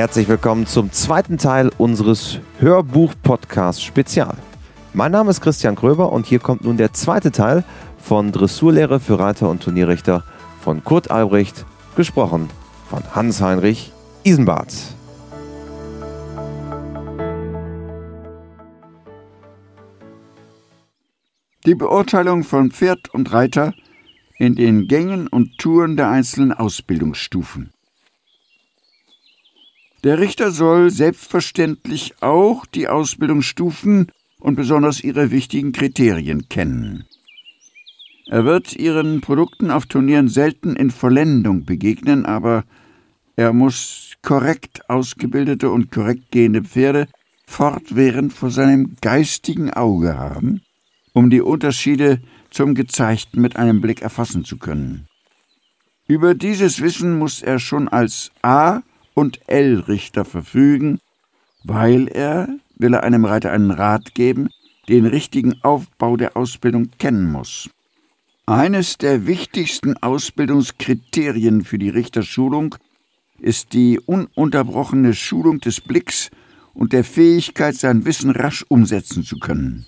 Herzlich willkommen zum zweiten Teil unseres Hörbuch-Podcasts Spezial. Mein Name ist Christian Gröber und hier kommt nun der zweite Teil von Dressurlehre für Reiter und Turnierrichter von Kurt Albrecht, gesprochen von Hans-Heinrich Isenbart. Die Beurteilung von Pferd und Reiter in den Gängen und Touren der einzelnen Ausbildungsstufen. Der Richter soll selbstverständlich auch die Ausbildungsstufen und besonders ihre wichtigen Kriterien kennen. Er wird ihren Produkten auf Turnieren selten in Vollendung begegnen, aber er muss korrekt ausgebildete und korrekt gehende Pferde fortwährend vor seinem geistigen Auge haben, um die Unterschiede zum Gezeigten mit einem Blick erfassen zu können. Über dieses Wissen muss er schon als A- und L-Richter verfügen, weil er, will er einem Reiter einen Rat geben, den richtigen Aufbau der Ausbildung kennen muss. Eines der wichtigsten Ausbildungskriterien für die Richterschulung ist die ununterbrochene Schulung des Blicks und der Fähigkeit, sein Wissen rasch umsetzen zu können.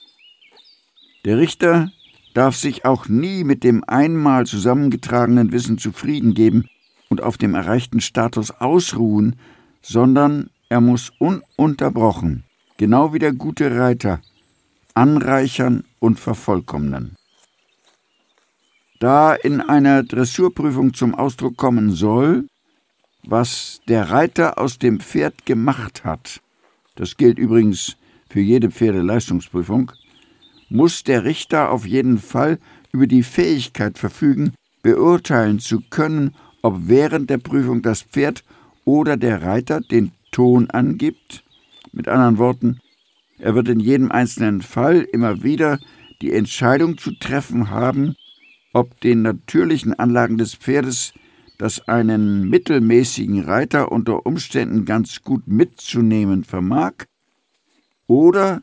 Der Richter darf sich auch nie mit dem einmal zusammengetragenen Wissen zufrieden geben und auf dem erreichten Status ausruhen, sondern er muss ununterbrochen, genau wie der gute Reiter, anreichern und vervollkommnen. Da in einer Dressurprüfung zum Ausdruck kommen soll, was der Reiter aus dem Pferd gemacht hat, das gilt übrigens für jede Pferdeleistungsprüfung, muss der Richter auf jeden Fall über die Fähigkeit verfügen, beurteilen zu können, ob während der Prüfung das Pferd oder der Reiter den Ton angibt. Mit anderen Worten, er wird in jedem einzelnen Fall immer wieder die Entscheidung zu treffen haben, ob den natürlichen Anlagen des Pferdes, das einen mittelmäßigen Reiter unter Umständen ganz gut mitzunehmen vermag, oder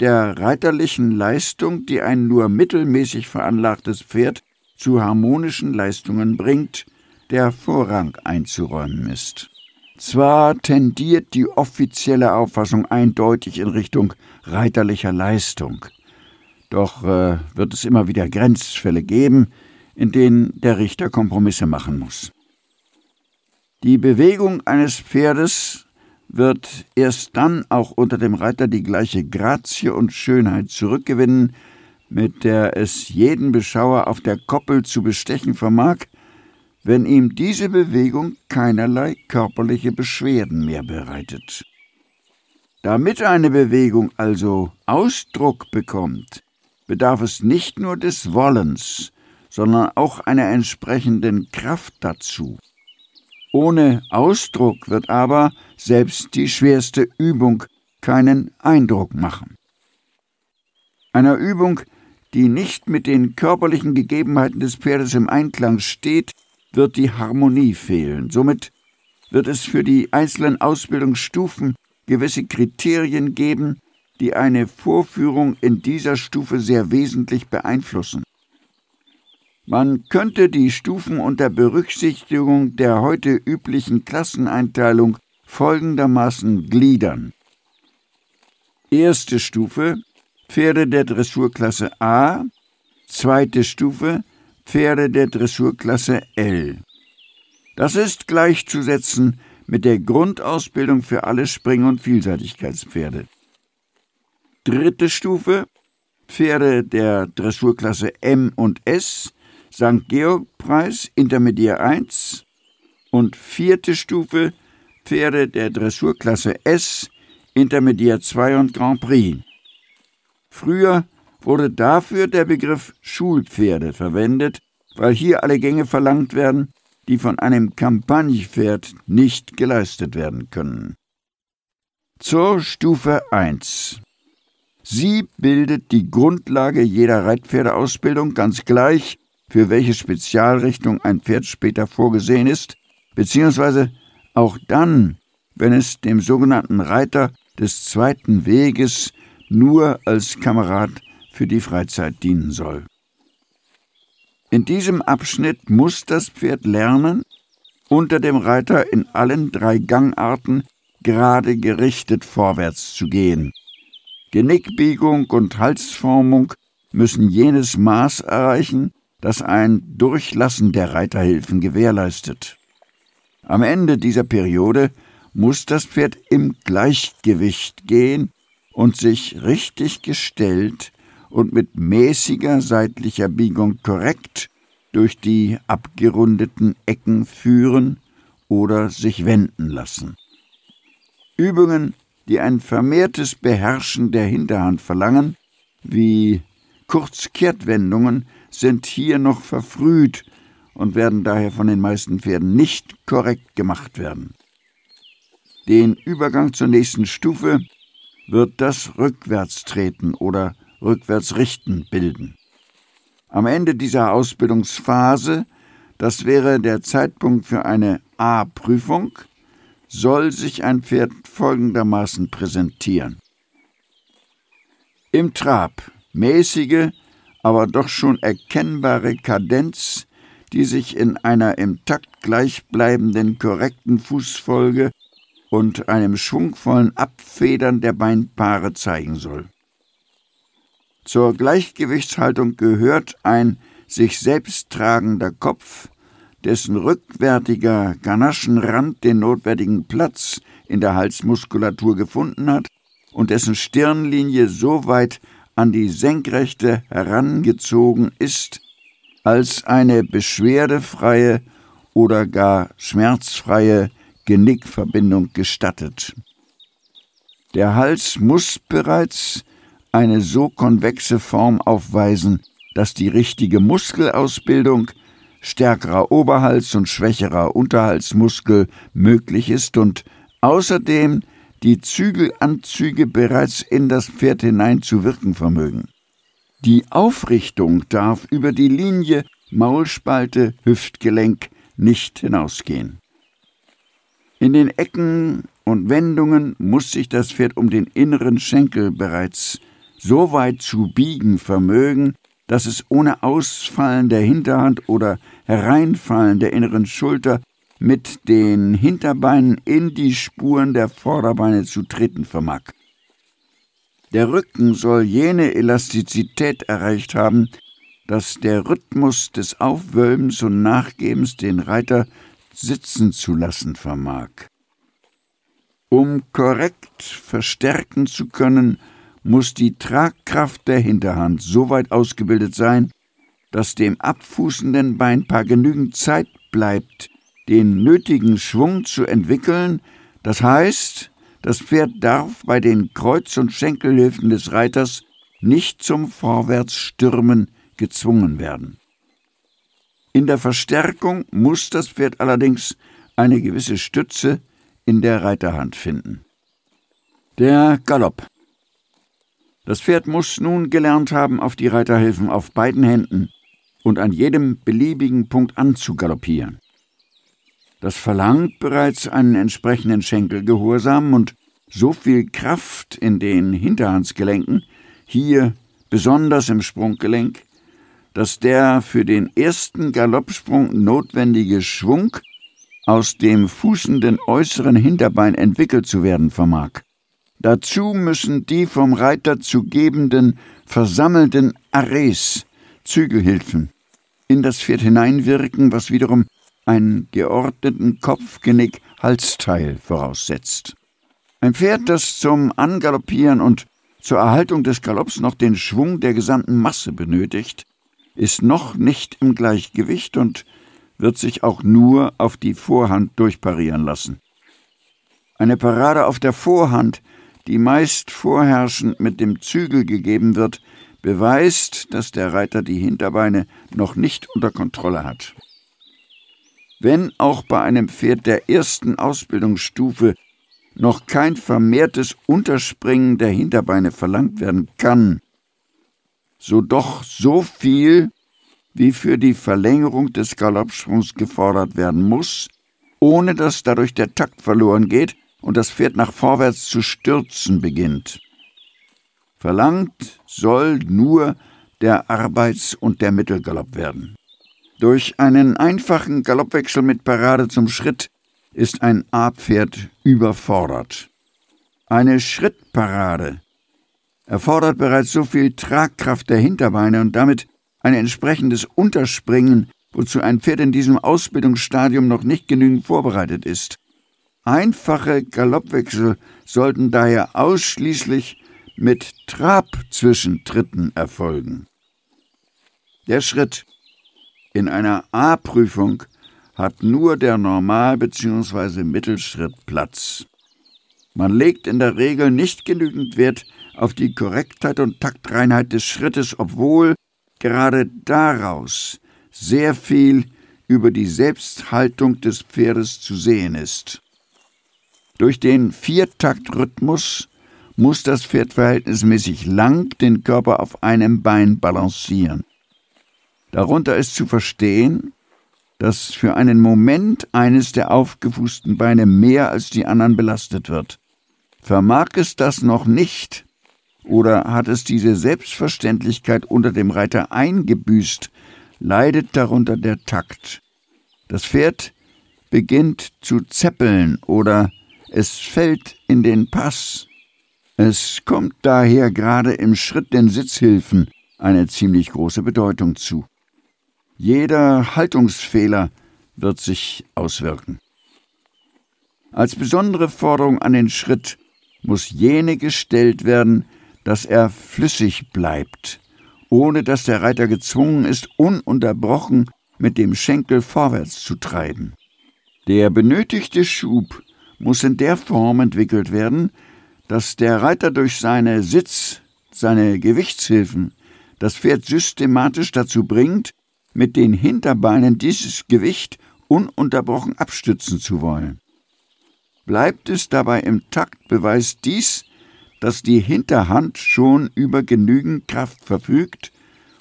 der reiterlichen Leistung, die ein nur mittelmäßig veranlagtes Pferd zu harmonischen Leistungen bringt, der Vorrang einzuräumen ist. Zwar tendiert die offizielle Auffassung eindeutig in Richtung reiterlicher Leistung, doch äh, wird es immer wieder Grenzfälle geben, in denen der Richter Kompromisse machen muss. Die Bewegung eines Pferdes wird erst dann auch unter dem Reiter die gleiche Grazie und Schönheit zurückgewinnen, mit der es jeden Beschauer auf der Koppel zu bestechen vermag, wenn ihm diese Bewegung keinerlei körperliche Beschwerden mehr bereitet. Damit eine Bewegung also Ausdruck bekommt, bedarf es nicht nur des Wollens, sondern auch einer entsprechenden Kraft dazu. Ohne Ausdruck wird aber selbst die schwerste Übung keinen Eindruck machen. Einer Übung, die nicht mit den körperlichen Gegebenheiten des Pferdes im Einklang steht, wird die Harmonie fehlen. Somit wird es für die einzelnen Ausbildungsstufen gewisse Kriterien geben, die eine Vorführung in dieser Stufe sehr wesentlich beeinflussen. Man könnte die Stufen unter Berücksichtigung der heute üblichen Klasseneinteilung folgendermaßen gliedern. Erste Stufe Pferde der Dressurklasse A, zweite Stufe Pferde der Dressurklasse L. Das ist gleichzusetzen mit der Grundausbildung für alle Spring- und Vielseitigkeitspferde. Dritte Stufe Pferde der Dressurklasse M und S St. Georg-Preis Intermediär 1 und vierte Stufe Pferde der Dressurklasse S Intermediär 2 und Grand Prix. Früher wurde dafür der Begriff Schulpferde verwendet, weil hier alle Gänge verlangt werden, die von einem Kampagnepferd nicht geleistet werden können. Zur Stufe 1. Sie bildet die Grundlage jeder Reitpferdeausbildung ganz gleich, für welche Spezialrichtung ein Pferd später vorgesehen ist, beziehungsweise auch dann, wenn es dem sogenannten Reiter des zweiten Weges nur als Kamerad für die Freizeit dienen soll. In diesem Abschnitt muss das Pferd lernen, unter dem Reiter in allen drei Gangarten gerade gerichtet vorwärts zu gehen. Genickbiegung und Halsformung müssen jenes Maß erreichen, das ein Durchlassen der Reiterhilfen gewährleistet. Am Ende dieser Periode muss das Pferd im Gleichgewicht gehen und sich richtig gestellt und mit mäßiger seitlicher Biegung korrekt durch die abgerundeten Ecken führen oder sich wenden lassen. Übungen, die ein vermehrtes Beherrschen der Hinterhand verlangen, wie Kurzkehrtwendungen, sind hier noch verfrüht und werden daher von den meisten Pferden nicht korrekt gemacht werden. Den Übergang zur nächsten Stufe wird das Rückwärtstreten oder Rückwärtsrichten bilden. Am Ende dieser Ausbildungsphase, das wäre der Zeitpunkt für eine A-Prüfung, soll sich ein Pferd folgendermaßen präsentieren. Im Trab mäßige, aber doch schon erkennbare Kadenz, die sich in einer im Takt gleichbleibenden korrekten Fußfolge und einem schwungvollen Abfedern der Beinpaare zeigen soll. Zur Gleichgewichtshaltung gehört ein sich selbst tragender Kopf, dessen rückwärtiger Ganaschenrand den notwendigen Platz in der Halsmuskulatur gefunden hat und dessen Stirnlinie so weit an die Senkrechte herangezogen ist, als eine beschwerdefreie oder gar schmerzfreie Genickverbindung gestattet. Der Hals muss bereits eine so konvexe Form aufweisen, dass die richtige Muskelausbildung stärkerer Oberhals und schwächerer Unterhaltsmuskel möglich ist und außerdem die Zügelanzüge bereits in das Pferd hinein zu wirken vermögen. Die Aufrichtung darf über die Linie Maulspalte, Hüftgelenk nicht hinausgehen. In den Ecken und Wendungen muss sich das Pferd um den inneren Schenkel bereits so weit zu biegen vermögen, dass es ohne Ausfallen der Hinterhand oder Hereinfallen der inneren Schulter mit den Hinterbeinen in die Spuren der Vorderbeine zu treten vermag. Der Rücken soll jene Elastizität erreicht haben, dass der Rhythmus des Aufwölbens und Nachgebens den Reiter sitzen zu lassen vermag. Um korrekt verstärken zu können, muss die Tragkraft der Hinterhand so weit ausgebildet sein, dass dem abfußenden Beinpaar genügend Zeit bleibt, den nötigen Schwung zu entwickeln, das heißt, das Pferd darf bei den Kreuz- und Schenkelhilfen des Reiters nicht zum Vorwärtsstürmen gezwungen werden. In der Verstärkung muss das Pferd allerdings eine gewisse Stütze in der Reiterhand finden. Der Galopp. Das Pferd muss nun gelernt haben, auf die Reiterhilfen auf beiden Händen und an jedem beliebigen Punkt anzugaloppieren. Das verlangt bereits einen entsprechenden Schenkelgehorsam und so viel Kraft in den Hinterhandsgelenken, hier besonders im Sprunggelenk, dass der für den ersten Galoppsprung notwendige Schwung aus dem fußenden äußeren Hinterbein entwickelt zu werden vermag. Dazu müssen die vom Reiter zu gebenden versammelten Arres, Zügelhilfen, in das Pferd hineinwirken, was wiederum einen geordneten Kopfgenick-Halsteil voraussetzt. Ein Pferd, das zum Angaloppieren und zur Erhaltung des Galopps noch den Schwung der gesamten Masse benötigt, ist noch nicht im Gleichgewicht und wird sich auch nur auf die Vorhand durchparieren lassen. Eine Parade auf der Vorhand die meist vorherrschend mit dem Zügel gegeben wird, beweist, dass der Reiter die Hinterbeine noch nicht unter Kontrolle hat. Wenn auch bei einem Pferd der ersten Ausbildungsstufe noch kein vermehrtes Unterspringen der Hinterbeine verlangt werden kann, so doch so viel, wie für die Verlängerung des Galoppsprungs gefordert werden muss, ohne dass dadurch der Takt verloren geht und das Pferd nach vorwärts zu stürzen beginnt. Verlangt soll nur der Arbeits- und der Mittelgalopp werden. Durch einen einfachen Galoppwechsel mit Parade zum Schritt ist ein A-Pferd überfordert. Eine Schrittparade erfordert bereits so viel Tragkraft der Hinterbeine und damit ein entsprechendes Unterspringen, wozu ein Pferd in diesem Ausbildungsstadium noch nicht genügend vorbereitet ist. Einfache Galoppwechsel sollten daher ausschließlich mit Trabzwischentritten erfolgen. Der Schritt in einer A-Prüfung hat nur der Normal- bzw. Mittelschritt Platz. Man legt in der Regel nicht genügend Wert auf die Korrektheit und Taktreinheit des Schrittes, obwohl gerade daraus sehr viel über die Selbsthaltung des Pferdes zu sehen ist. Durch den Viertaktrhythmus muss das Pferd verhältnismäßig lang den Körper auf einem Bein balancieren. Darunter ist zu verstehen, dass für einen Moment eines der aufgefußten Beine mehr als die anderen belastet wird. Vermag es das noch nicht, oder hat es diese Selbstverständlichkeit unter dem Reiter eingebüßt, leidet darunter der Takt. Das Pferd beginnt zu zeppeln oder es fällt in den Pass. Es kommt daher gerade im Schritt den Sitzhilfen eine ziemlich große Bedeutung zu. Jeder Haltungsfehler wird sich auswirken. Als besondere Forderung an den Schritt muss jene gestellt werden, dass er flüssig bleibt, ohne dass der Reiter gezwungen ist, ununterbrochen mit dem Schenkel vorwärts zu treiben. Der benötigte Schub muss in der Form entwickelt werden, dass der Reiter durch seine Sitz, seine Gewichtshilfen das Pferd systematisch dazu bringt, mit den Hinterbeinen dieses Gewicht ununterbrochen abstützen zu wollen. Bleibt es dabei im Takt, beweist dies, dass die Hinterhand schon über genügend Kraft verfügt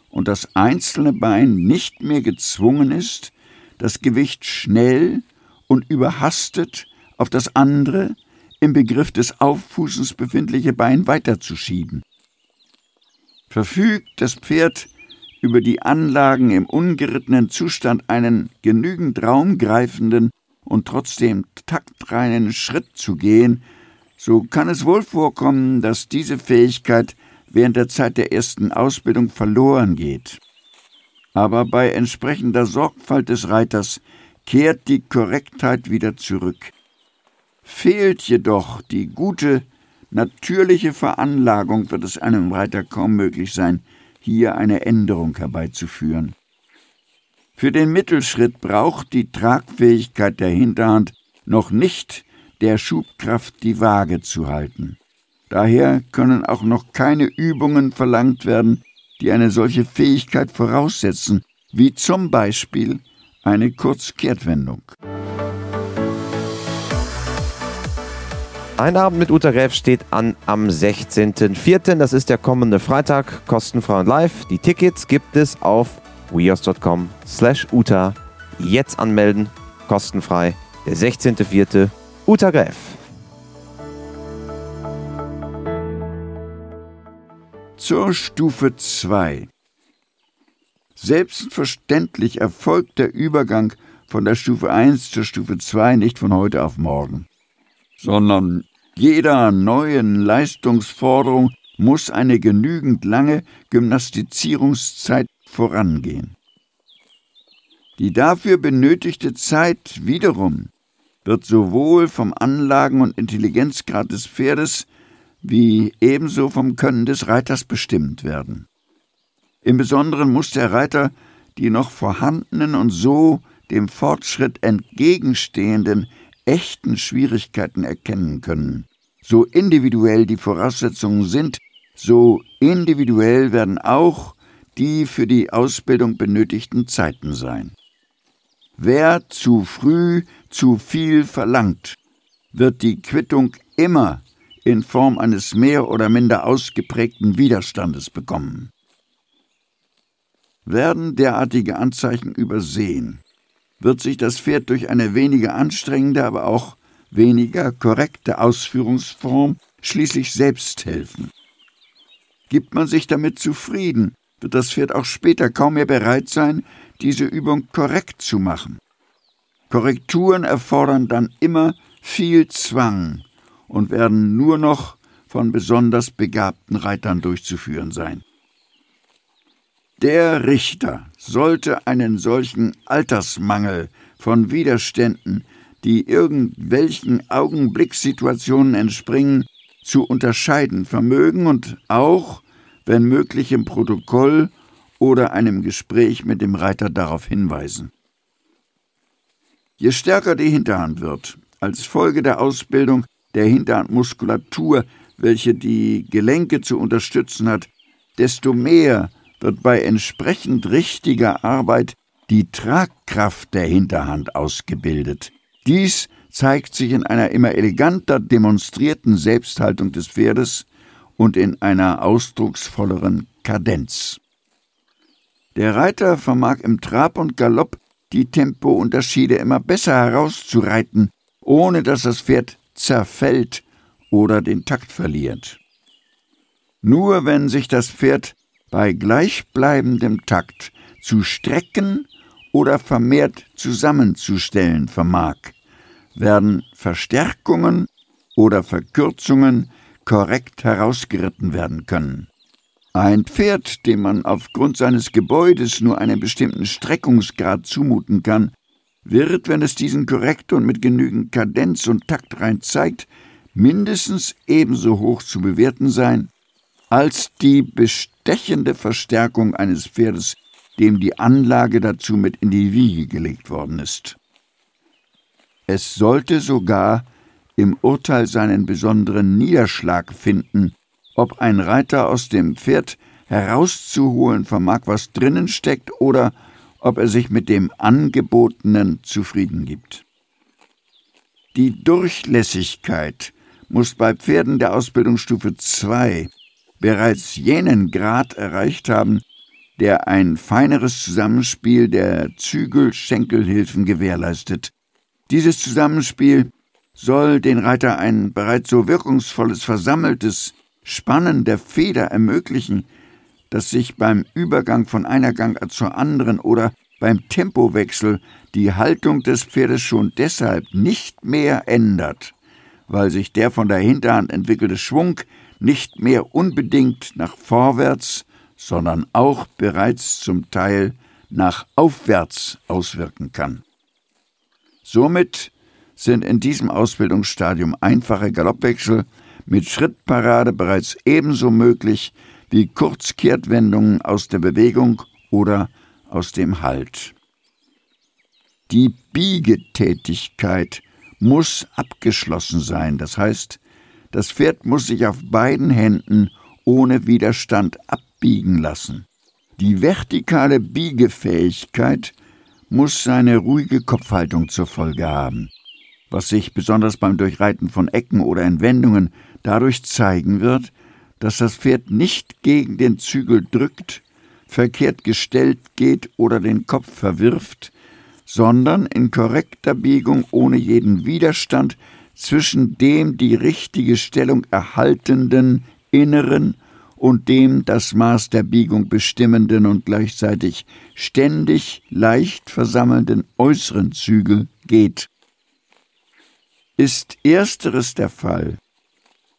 und das einzelne Bein nicht mehr gezwungen ist, das Gewicht schnell und überhastet auf das andere, im Begriff des Auffußens befindliche Bein weiterzuschieben. Verfügt das Pferd über die Anlagen im ungerittenen Zustand einen genügend raumgreifenden und trotzdem taktreinen Schritt zu gehen, so kann es wohl vorkommen, dass diese Fähigkeit während der Zeit der ersten Ausbildung verloren geht. Aber bei entsprechender Sorgfalt des Reiters kehrt die Korrektheit wieder zurück. Fehlt jedoch die gute, natürliche Veranlagung, wird es einem Reiter kaum möglich sein, hier eine Änderung herbeizuführen. Für den Mittelschritt braucht die Tragfähigkeit der Hinterhand noch nicht der Schubkraft die Waage zu halten. Daher können auch noch keine Übungen verlangt werden, die eine solche Fähigkeit voraussetzen, wie zum Beispiel eine Kurzkehrtwendung. Ein Abend mit Uta Gräf steht an am 16.04. Das ist der kommende Freitag, kostenfrei und live. Die Tickets gibt es auf weos.com slash Uta. Jetzt anmelden, kostenfrei. Der 16.04. Uta Gräf. Zur Stufe 2. Selbstverständlich erfolgt der Übergang von der Stufe 1 zur Stufe 2 nicht von heute auf morgen, sondern jeder neuen Leistungsforderung muss eine genügend lange Gymnastizierungszeit vorangehen. Die dafür benötigte Zeit wiederum wird sowohl vom Anlagen- und Intelligenzgrad des Pferdes wie ebenso vom Können des Reiters bestimmt werden. Im Besonderen muss der Reiter die noch vorhandenen und so dem Fortschritt entgegenstehenden echten Schwierigkeiten erkennen können. So individuell die Voraussetzungen sind, so individuell werden auch die für die Ausbildung benötigten Zeiten sein. Wer zu früh zu viel verlangt, wird die Quittung immer in Form eines mehr oder minder ausgeprägten Widerstandes bekommen. Werden derartige Anzeichen übersehen, wird sich das Pferd durch eine weniger anstrengende, aber auch weniger korrekte Ausführungsform schließlich selbst helfen. Gibt man sich damit zufrieden, wird das Pferd auch später kaum mehr bereit sein, diese Übung korrekt zu machen. Korrekturen erfordern dann immer viel Zwang und werden nur noch von besonders begabten Reitern durchzuführen sein. Der Richter sollte einen solchen Altersmangel von Widerständen, die irgendwelchen Augenblickssituationen entspringen, zu unterscheiden vermögen und auch, wenn möglich im Protokoll oder einem Gespräch mit dem Reiter darauf hinweisen. Je stärker die Hinterhand wird, als Folge der Ausbildung der Hinterhandmuskulatur, welche die Gelenke zu unterstützen hat, desto mehr wird bei entsprechend richtiger Arbeit die Tragkraft der Hinterhand ausgebildet. Dies zeigt sich in einer immer eleganter demonstrierten Selbsthaltung des Pferdes und in einer ausdrucksvolleren Kadenz. Der Reiter vermag im Trab und Galopp die Tempounterschiede immer besser herauszureiten, ohne dass das Pferd zerfällt oder den Takt verliert. Nur wenn sich das Pferd bei gleichbleibendem Takt zu strecken oder vermehrt zusammenzustellen vermag, werden Verstärkungen oder Verkürzungen korrekt herausgeritten werden können. Ein Pferd, dem man aufgrund seines Gebäudes nur einen bestimmten Streckungsgrad zumuten kann, wird, wenn es diesen korrekt und mit genügend Kadenz und Takt rein zeigt, mindestens ebenso hoch zu bewerten sein, als die bestechende Verstärkung eines Pferdes, dem die Anlage dazu mit in die Wiege gelegt worden ist. Es sollte sogar im Urteil seinen besonderen Niederschlag finden, ob ein Reiter aus dem Pferd herauszuholen vermag, was drinnen steckt, oder ob er sich mit dem Angebotenen zufrieden gibt. Die Durchlässigkeit muss bei Pferden der Ausbildungsstufe 2 bereits jenen Grad erreicht haben, der ein feineres Zusammenspiel der Zügel-Schenkelhilfen gewährleistet. Dieses Zusammenspiel soll den Reiter ein bereits so wirkungsvolles versammeltes Spannen der Feder ermöglichen, dass sich beim Übergang von einer Gangart zur anderen oder beim Tempowechsel die Haltung des Pferdes schon deshalb nicht mehr ändert, weil sich der von der Hinterhand entwickelte Schwung nicht mehr unbedingt nach vorwärts, sondern auch bereits zum Teil nach aufwärts auswirken kann. Somit sind in diesem Ausbildungsstadium einfache Galoppwechsel mit Schrittparade bereits ebenso möglich wie Kurzkehrtwendungen aus der Bewegung oder aus dem Halt. Die Biegetätigkeit muss abgeschlossen sein, das heißt, das Pferd muss sich auf beiden Händen ohne Widerstand abbiegen lassen. Die vertikale Biegefähigkeit muss seine ruhige Kopfhaltung zur Folge haben, was sich besonders beim Durchreiten von Ecken oder Entwendungen dadurch zeigen wird, dass das Pferd nicht gegen den Zügel drückt, verkehrt gestellt geht oder den Kopf verwirft, sondern in korrekter Biegung ohne jeden Widerstand zwischen dem die richtige Stellung erhaltenden inneren und dem das Maß der Biegung bestimmenden und gleichzeitig ständig leicht versammelnden äußeren Zügel geht. Ist ersteres der Fall,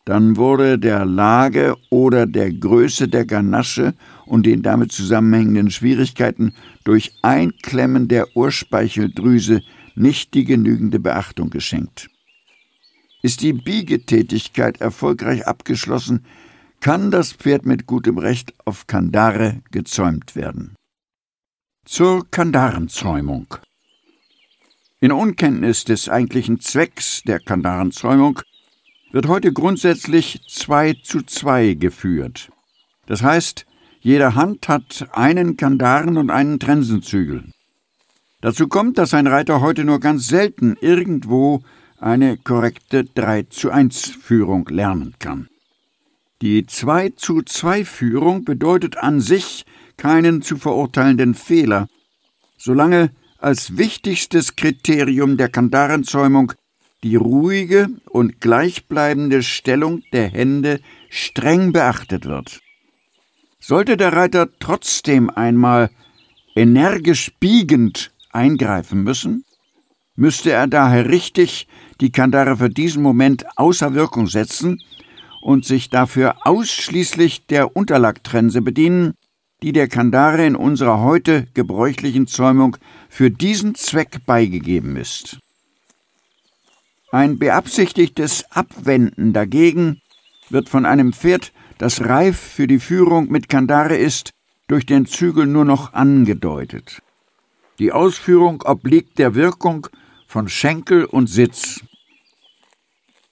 dann wurde der Lage oder der Größe der Ganasche und den damit zusammenhängenden Schwierigkeiten durch Einklemmen der Urspeicheldrüse nicht die genügende Beachtung geschenkt. Ist die Biegetätigkeit erfolgreich abgeschlossen, kann das Pferd mit gutem Recht auf Kandare gezäumt werden. Zur Kandarenzäumung. In Unkenntnis des eigentlichen Zwecks der Kandarenzäumung wird heute grundsätzlich 2 zu 2 geführt. Das heißt, jede Hand hat einen Kandaren und einen Trensenzügel. Dazu kommt, dass ein Reiter heute nur ganz selten irgendwo eine korrekte 3 zu 1 Führung lernen kann. Die 2 zu 2 Führung bedeutet an sich keinen zu verurteilenden Fehler, solange als wichtigstes Kriterium der Kandarenzäumung die ruhige und gleichbleibende Stellung der Hände streng beachtet wird. Sollte der Reiter trotzdem einmal energisch biegend eingreifen müssen, müsste er daher richtig die Kandare für diesen Moment außer Wirkung setzen und sich dafür ausschließlich der Unterlagtrense bedienen, die der Kandare in unserer heute gebräuchlichen Zäumung für diesen Zweck beigegeben ist. Ein beabsichtigtes Abwenden dagegen wird von einem Pferd, das reif für die Führung mit Kandare ist, durch den Zügel nur noch angedeutet. Die Ausführung obliegt der Wirkung von Schenkel und Sitz.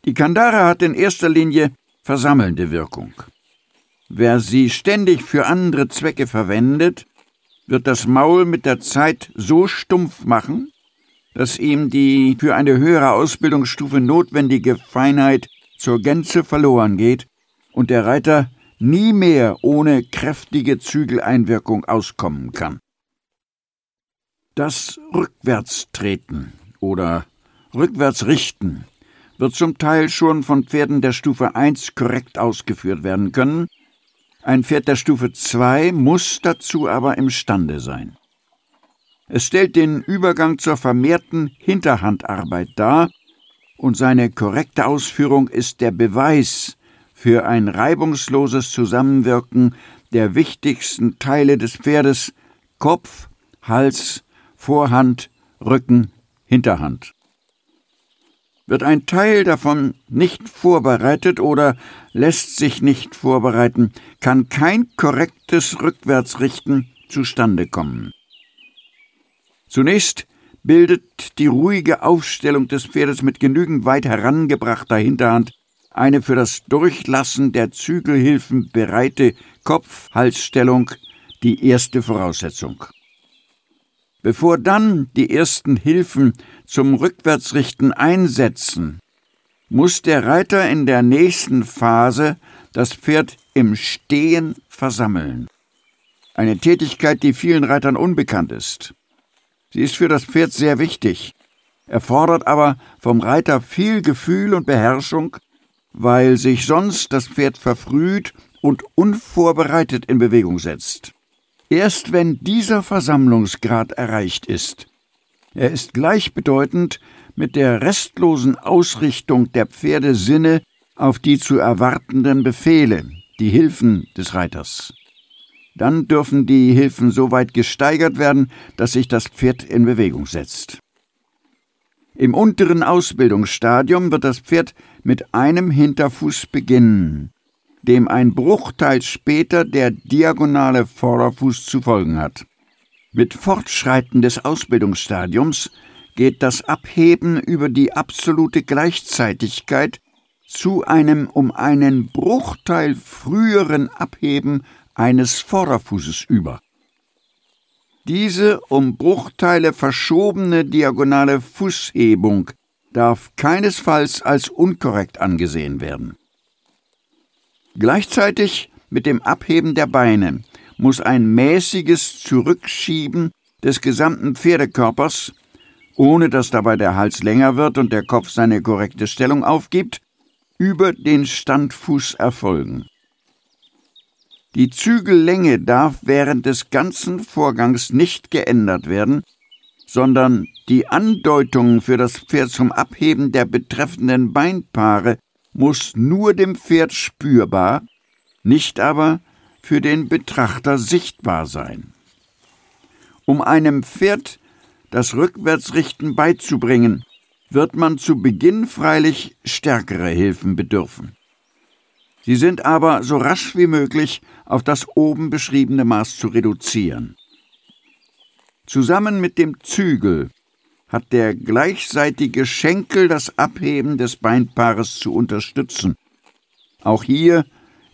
Die Kandare hat in erster Linie versammelnde Wirkung. Wer sie ständig für andere Zwecke verwendet, wird das Maul mit der Zeit so stumpf machen, dass ihm die für eine höhere Ausbildungsstufe notwendige Feinheit zur Gänze verloren geht und der Reiter nie mehr ohne kräftige Zügeleinwirkung auskommen kann. Das Rückwärtstreten oder Rückwärtsrichten wird zum Teil schon von Pferden der Stufe 1 korrekt ausgeführt werden können. Ein Pferd der Stufe 2 muss dazu aber imstande sein. Es stellt den Übergang zur vermehrten Hinterhandarbeit dar, und seine korrekte Ausführung ist der Beweis für ein reibungsloses Zusammenwirken der wichtigsten Teile des Pferdes Kopf, Hals, Vorhand, Rücken, Hinterhand. Wird ein Teil davon nicht vorbereitet oder lässt sich nicht vorbereiten, kann kein korrektes Rückwärtsrichten zustande kommen. Zunächst bildet die ruhige Aufstellung des Pferdes mit genügend weit herangebrachter Hinterhand eine für das Durchlassen der Zügelhilfen bereite Kopf-Halsstellung die erste Voraussetzung. Bevor dann die ersten Hilfen zum Rückwärtsrichten einsetzen, muss der Reiter in der nächsten Phase das Pferd im Stehen versammeln. Eine Tätigkeit, die vielen Reitern unbekannt ist. Sie ist für das Pferd sehr wichtig, erfordert aber vom Reiter viel Gefühl und Beherrschung, weil sich sonst das Pferd verfrüht und unvorbereitet in Bewegung setzt. Erst wenn dieser Versammlungsgrad erreicht ist, er ist gleichbedeutend mit der restlosen Ausrichtung der Pferdesinne auf die zu erwartenden Befehle, die Hilfen des Reiters. Dann dürfen die Hilfen so weit gesteigert werden, dass sich das Pferd in Bewegung setzt. Im unteren Ausbildungsstadium wird das Pferd mit einem Hinterfuß beginnen dem ein Bruchteil später der diagonale Vorderfuß zu folgen hat. Mit Fortschreiten des Ausbildungsstadiums geht das Abheben über die absolute Gleichzeitigkeit zu einem um einen Bruchteil früheren Abheben eines Vorderfußes über. Diese um Bruchteile verschobene diagonale Fußhebung darf keinesfalls als unkorrekt angesehen werden. Gleichzeitig mit dem Abheben der Beine muss ein mäßiges Zurückschieben des gesamten Pferdekörpers, ohne dass dabei der Hals länger wird und der Kopf seine korrekte Stellung aufgibt, über den Standfuß erfolgen. Die Zügellänge darf während des ganzen Vorgangs nicht geändert werden, sondern die Andeutung für das Pferd zum Abheben der betreffenden Beinpaare muss nur dem Pferd spürbar, nicht aber für den Betrachter sichtbar sein. Um einem Pferd das Rückwärtsrichten beizubringen, wird man zu Beginn freilich stärkere Hilfen bedürfen. Sie sind aber so rasch wie möglich auf das oben beschriebene Maß zu reduzieren. Zusammen mit dem Zügel hat der gleichseitige Schenkel das Abheben des Beinpaares zu unterstützen. Auch hier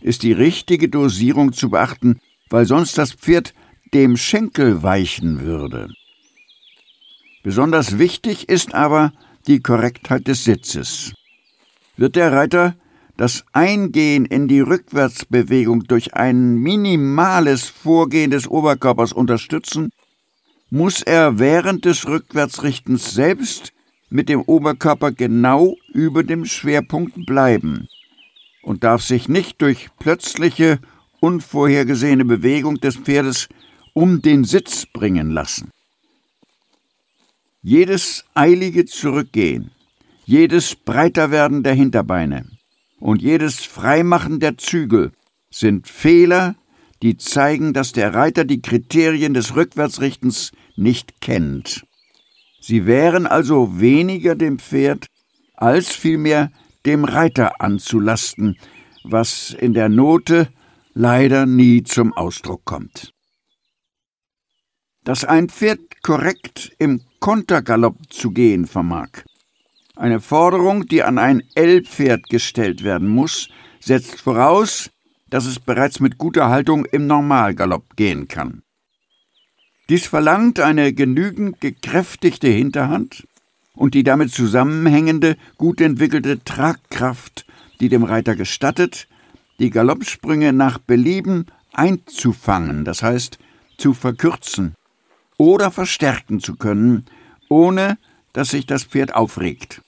ist die richtige Dosierung zu beachten, weil sonst das Pferd dem Schenkel weichen würde. Besonders wichtig ist aber die Korrektheit des Sitzes. Wird der Reiter das Eingehen in die Rückwärtsbewegung durch ein minimales Vorgehen des Oberkörpers unterstützen, muss er während des Rückwärtsrichtens selbst mit dem Oberkörper genau über dem Schwerpunkt bleiben und darf sich nicht durch plötzliche, unvorhergesehene Bewegung des Pferdes um den Sitz bringen lassen. Jedes eilige Zurückgehen, jedes Breiterwerden der Hinterbeine und jedes Freimachen der Zügel sind Fehler, die zeigen, dass der Reiter die Kriterien des Rückwärtsrichtens nicht kennt. Sie wären also weniger dem Pferd als vielmehr dem Reiter anzulasten, was in der Note leider nie zum Ausdruck kommt. Dass ein Pferd korrekt im Kontergalopp zu gehen vermag, eine Forderung, die an ein L-Pferd gestellt werden muss, setzt voraus, dass es bereits mit guter Haltung im Normalgalopp gehen kann. Dies verlangt eine genügend gekräftigte Hinterhand und die damit zusammenhängende, gut entwickelte Tragkraft, die dem Reiter gestattet, die Galoppsprünge nach Belieben einzufangen, das heißt zu verkürzen oder verstärken zu können, ohne dass sich das Pferd aufregt.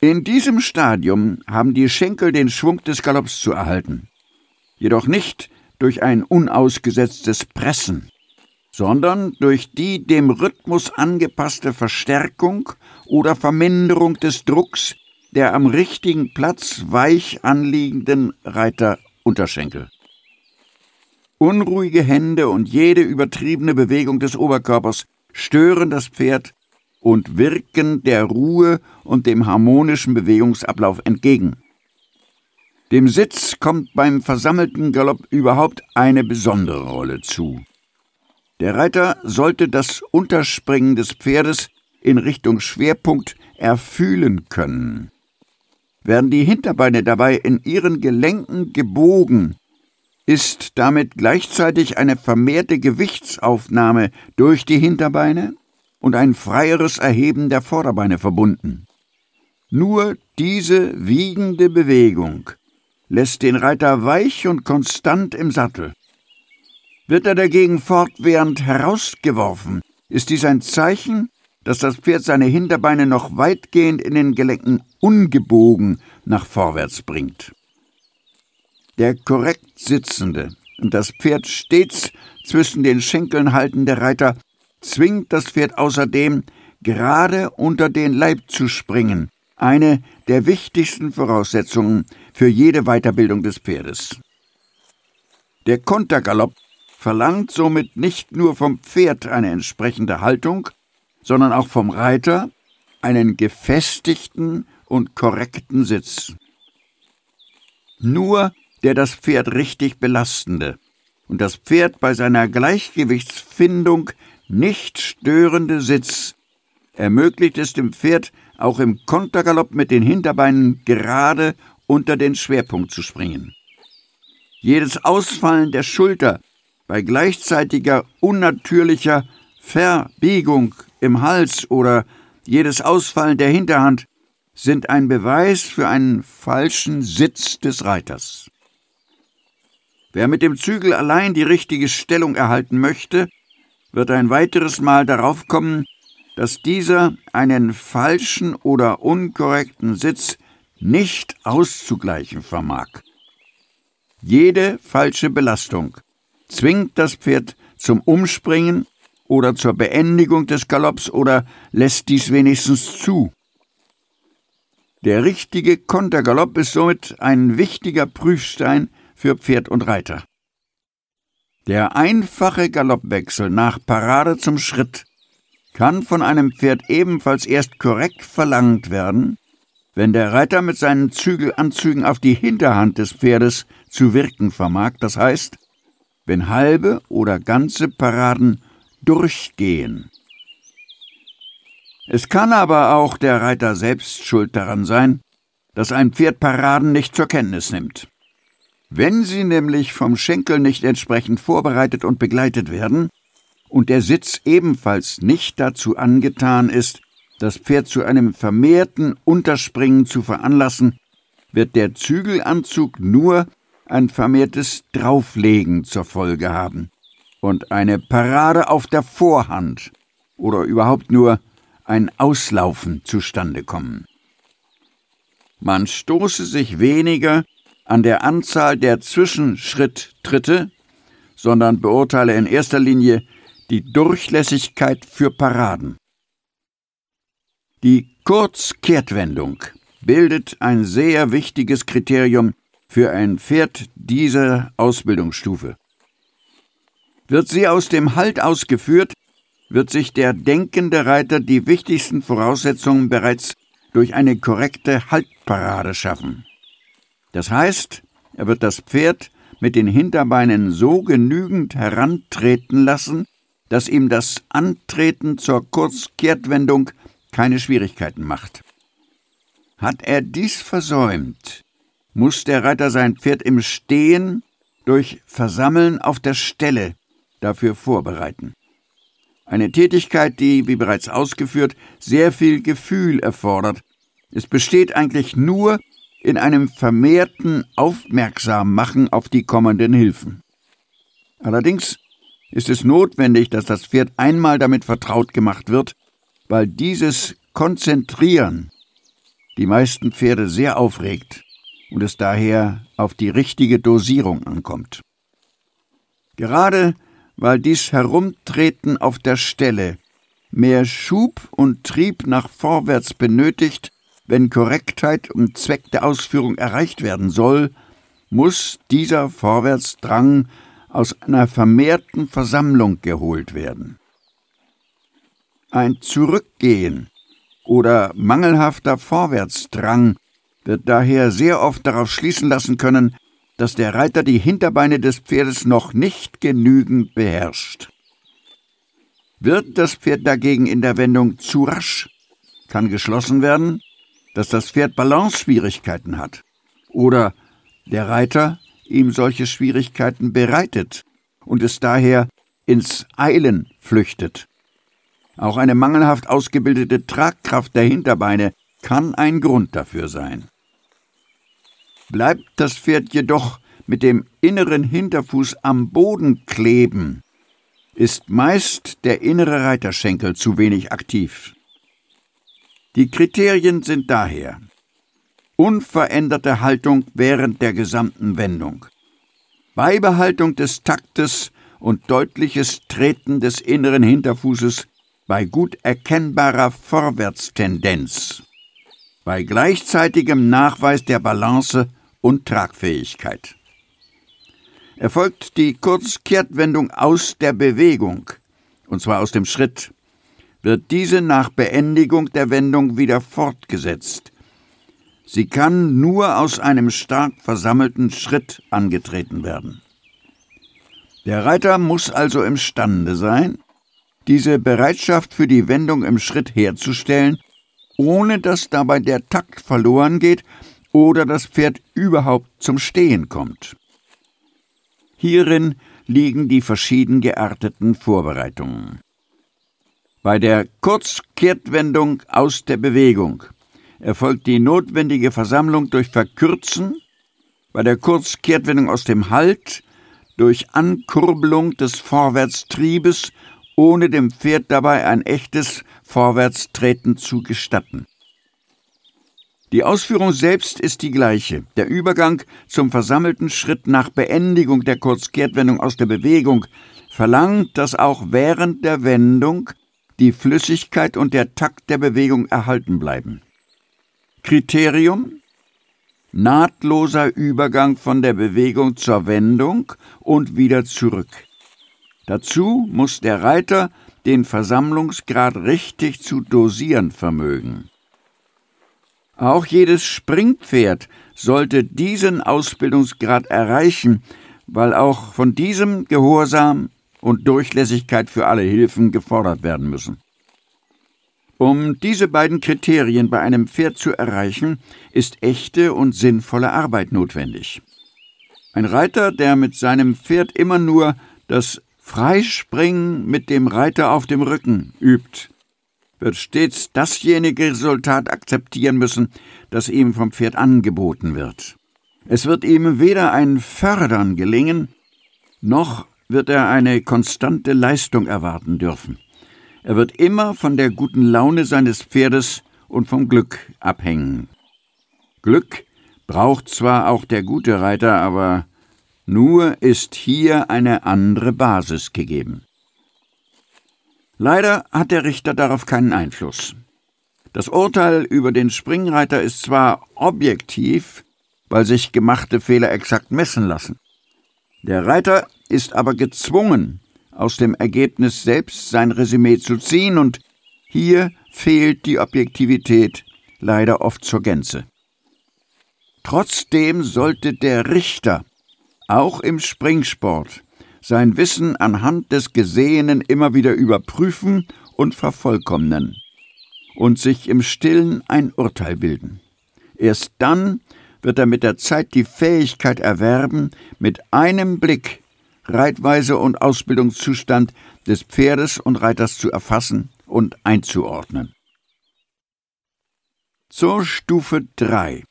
In diesem Stadium haben die Schenkel den Schwung des Galopps zu erhalten, jedoch nicht durch ein unausgesetztes Pressen sondern durch die dem Rhythmus angepasste Verstärkung oder Verminderung des Drucks der am richtigen Platz weich anliegenden Reiterunterschenkel. Unruhige Hände und jede übertriebene Bewegung des Oberkörpers stören das Pferd und wirken der Ruhe und dem harmonischen Bewegungsablauf entgegen. Dem Sitz kommt beim versammelten Galopp überhaupt eine besondere Rolle zu. Der Reiter sollte das Unterspringen des Pferdes in Richtung Schwerpunkt erfühlen können. Werden die Hinterbeine dabei in ihren Gelenken gebogen, ist damit gleichzeitig eine vermehrte Gewichtsaufnahme durch die Hinterbeine und ein freieres Erheben der Vorderbeine verbunden. Nur diese wiegende Bewegung lässt den Reiter weich und konstant im Sattel. Wird er dagegen fortwährend herausgeworfen, ist dies ein Zeichen, dass das Pferd seine Hinterbeine noch weitgehend in den Gelenken ungebogen nach vorwärts bringt. Der korrekt sitzende und das Pferd stets zwischen den Schenkeln haltende Reiter zwingt das Pferd außerdem, gerade unter den Leib zu springen, eine der wichtigsten Voraussetzungen für jede Weiterbildung des Pferdes. Der Kontergalopp verlangt somit nicht nur vom Pferd eine entsprechende Haltung, sondern auch vom Reiter einen gefestigten und korrekten Sitz. Nur der das Pferd richtig belastende und das Pferd bei seiner Gleichgewichtsfindung nicht störende Sitz ermöglicht es dem Pferd auch im Kontergalopp mit den Hinterbeinen gerade unter den Schwerpunkt zu springen. Jedes Ausfallen der Schulter bei gleichzeitiger unnatürlicher Verbiegung im Hals oder jedes Ausfallen der Hinterhand sind ein Beweis für einen falschen Sitz des Reiters. Wer mit dem Zügel allein die richtige Stellung erhalten möchte, wird ein weiteres Mal darauf kommen, dass dieser einen falschen oder unkorrekten Sitz nicht auszugleichen vermag. Jede falsche Belastung zwingt das Pferd zum Umspringen oder zur Beendigung des Galopps oder lässt dies wenigstens zu. Der richtige Kontergalopp ist somit ein wichtiger Prüfstein für Pferd und Reiter. Der einfache Galoppwechsel nach Parade zum Schritt kann von einem Pferd ebenfalls erst korrekt verlangt werden, wenn der Reiter mit seinen Zügelanzügen auf die Hinterhand des Pferdes zu wirken vermag, das heißt, wenn halbe oder ganze Paraden durchgehen. Es kann aber auch der Reiter selbst schuld daran sein, dass ein Pferd Paraden nicht zur Kenntnis nimmt. Wenn sie nämlich vom Schenkel nicht entsprechend vorbereitet und begleitet werden und der Sitz ebenfalls nicht dazu angetan ist, das Pferd zu einem vermehrten Unterspringen zu veranlassen, wird der Zügelanzug nur ein vermehrtes Drauflegen zur Folge haben und eine Parade auf der Vorhand oder überhaupt nur ein Auslaufen zustande kommen. Man stoße sich weniger an der Anzahl der Zwischenschritttritte, sondern beurteile in erster Linie die Durchlässigkeit für Paraden. Die Kurzkehrtwendung bildet ein sehr wichtiges Kriterium für ein Pferd dieser Ausbildungsstufe. Wird sie aus dem Halt ausgeführt, wird sich der denkende Reiter die wichtigsten Voraussetzungen bereits durch eine korrekte Haltparade schaffen. Das heißt, er wird das Pferd mit den Hinterbeinen so genügend herantreten lassen, dass ihm das Antreten zur Kurzkehrtwendung keine Schwierigkeiten macht. Hat er dies versäumt, muss der Reiter sein Pferd im Stehen durch Versammeln auf der Stelle dafür vorbereiten. Eine Tätigkeit, die, wie bereits ausgeführt, sehr viel Gefühl erfordert. Es besteht eigentlich nur in einem vermehrten Aufmerksammachen auf die kommenden Hilfen. Allerdings ist es notwendig, dass das Pferd einmal damit vertraut gemacht wird, weil dieses Konzentrieren die meisten Pferde sehr aufregt und es daher auf die richtige Dosierung ankommt. Gerade weil dies Herumtreten auf der Stelle mehr Schub und Trieb nach vorwärts benötigt, wenn Korrektheit und Zweck der Ausführung erreicht werden soll, muss dieser Vorwärtsdrang aus einer vermehrten Versammlung geholt werden. Ein Zurückgehen oder mangelhafter Vorwärtsdrang wird daher sehr oft darauf schließen lassen können, dass der Reiter die Hinterbeine des Pferdes noch nicht genügend beherrscht. Wird das Pferd dagegen in der Wendung zu rasch, kann geschlossen werden, dass das Pferd Balanceschwierigkeiten hat oder der Reiter ihm solche Schwierigkeiten bereitet und es daher ins Eilen flüchtet. Auch eine mangelhaft ausgebildete Tragkraft der Hinterbeine kann ein Grund dafür sein. Bleibt das Pferd jedoch mit dem inneren Hinterfuß am Boden kleben, ist meist der innere Reiterschenkel zu wenig aktiv. Die Kriterien sind daher unveränderte Haltung während der gesamten Wendung, Beibehaltung des Taktes und deutliches Treten des inneren Hinterfußes bei gut erkennbarer Vorwärtstendenz, bei gleichzeitigem Nachweis der Balance und Tragfähigkeit. Erfolgt die Kurzkehrtwendung aus der Bewegung, und zwar aus dem Schritt, wird diese nach Beendigung der Wendung wieder fortgesetzt. Sie kann nur aus einem stark versammelten Schritt angetreten werden. Der Reiter muss also imstande sein, diese Bereitschaft für die Wendung im Schritt herzustellen, ohne dass dabei der Takt verloren geht oder das Pferd überhaupt zum Stehen kommt. Hierin liegen die verschieden gearteten Vorbereitungen. Bei der Kurzkehrtwendung aus der Bewegung erfolgt die notwendige Versammlung durch Verkürzen, bei der Kurzkehrtwendung aus dem Halt durch Ankurbelung des Vorwärtstriebes, ohne dem Pferd dabei ein echtes Vorwärtstreten zu gestatten. Die Ausführung selbst ist die gleiche. Der Übergang zum versammelten Schritt nach Beendigung der Kurzkehrtwendung aus der Bewegung verlangt, dass auch während der Wendung die Flüssigkeit und der Takt der Bewegung erhalten bleiben. Kriterium nahtloser Übergang von der Bewegung zur Wendung und wieder zurück. Dazu muss der Reiter den Versammlungsgrad richtig zu dosieren vermögen. Auch jedes Springpferd sollte diesen Ausbildungsgrad erreichen, weil auch von diesem Gehorsam und Durchlässigkeit für alle Hilfen gefordert werden müssen. Um diese beiden Kriterien bei einem Pferd zu erreichen, ist echte und sinnvolle Arbeit notwendig. Ein Reiter, der mit seinem Pferd immer nur das Freispringen mit dem Reiter auf dem Rücken übt, wird stets dasjenige Resultat akzeptieren müssen, das ihm vom Pferd angeboten wird. Es wird ihm weder ein Fördern gelingen, noch wird er eine konstante Leistung erwarten dürfen. Er wird immer von der guten Laune seines Pferdes und vom Glück abhängen. Glück braucht zwar auch der gute Reiter, aber Nur ist hier eine andere Basis gegeben. Leider hat der Richter darauf keinen Einfluss. Das Urteil über den Springreiter ist zwar objektiv, weil sich gemachte Fehler exakt messen lassen. Der Reiter ist aber gezwungen, aus dem Ergebnis selbst sein Resümee zu ziehen, und hier fehlt die Objektivität leider oft zur Gänze. Trotzdem sollte der Richter auch im Springsport sein Wissen anhand des Gesehenen immer wieder überprüfen und vervollkommnen und sich im stillen ein Urteil bilden. Erst dann wird er mit der Zeit die Fähigkeit erwerben, mit einem Blick Reitweise und Ausbildungszustand des Pferdes und Reiters zu erfassen und einzuordnen. Zur Stufe 3.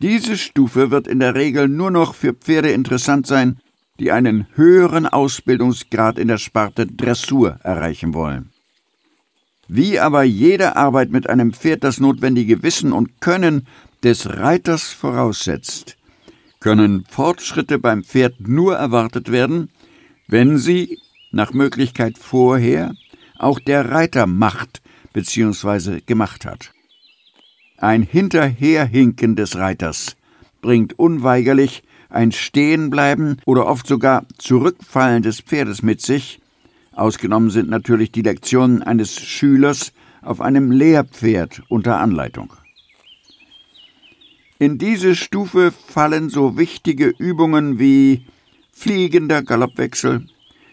Diese Stufe wird in der Regel nur noch für Pferde interessant sein, die einen höheren Ausbildungsgrad in der Sparte Dressur erreichen wollen. Wie aber jede Arbeit mit einem Pferd das notwendige Wissen und Können des Reiters voraussetzt, können Fortschritte beim Pferd nur erwartet werden, wenn sie, nach Möglichkeit vorher, auch der Reiter macht bzw. gemacht hat. Ein Hinterherhinken des Reiters bringt unweigerlich ein Stehenbleiben oder oft sogar Zurückfallen des Pferdes mit sich, ausgenommen sind natürlich die Lektionen eines Schülers auf einem Lehrpferd unter Anleitung. In diese Stufe fallen so wichtige Übungen wie fliegender Galoppwechsel,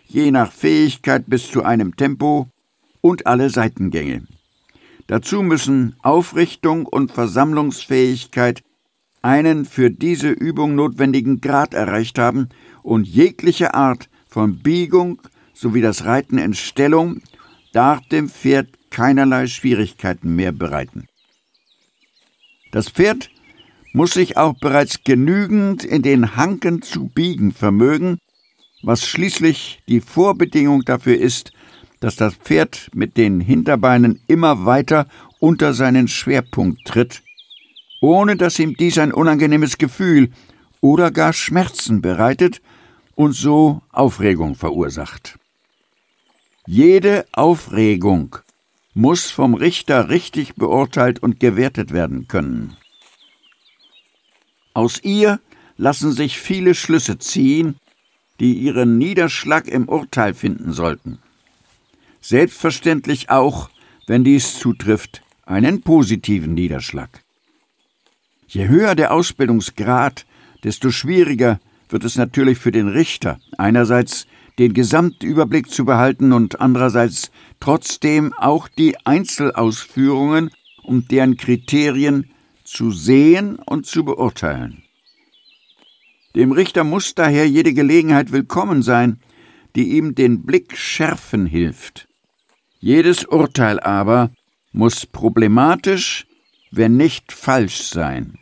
je nach Fähigkeit bis zu einem Tempo und alle Seitengänge. Dazu müssen Aufrichtung und Versammlungsfähigkeit einen für diese Übung notwendigen Grad erreicht haben und jegliche Art von Biegung sowie das Reiten in Stellung darf dem Pferd keinerlei Schwierigkeiten mehr bereiten. Das Pferd muss sich auch bereits genügend in den Hanken zu biegen vermögen, was schließlich die Vorbedingung dafür ist, dass das Pferd mit den Hinterbeinen immer weiter unter seinen Schwerpunkt tritt ohne dass ihm dies ein unangenehmes Gefühl oder gar Schmerzen bereitet und so Aufregung verursacht. Jede Aufregung muss vom Richter richtig beurteilt und gewertet werden können. Aus ihr lassen sich viele Schlüsse ziehen, die ihren Niederschlag im Urteil finden sollten. Selbstverständlich auch, wenn dies zutrifft, einen positiven Niederschlag. Je höher der Ausbildungsgrad, desto schwieriger wird es natürlich für den Richter, einerseits den Gesamtüberblick zu behalten und andererseits trotzdem auch die Einzelausführungen und deren Kriterien zu sehen und zu beurteilen. Dem Richter muss daher jede Gelegenheit willkommen sein, die ihm den Blick schärfen hilft. Jedes Urteil aber muss problematisch, wenn nicht falsch sein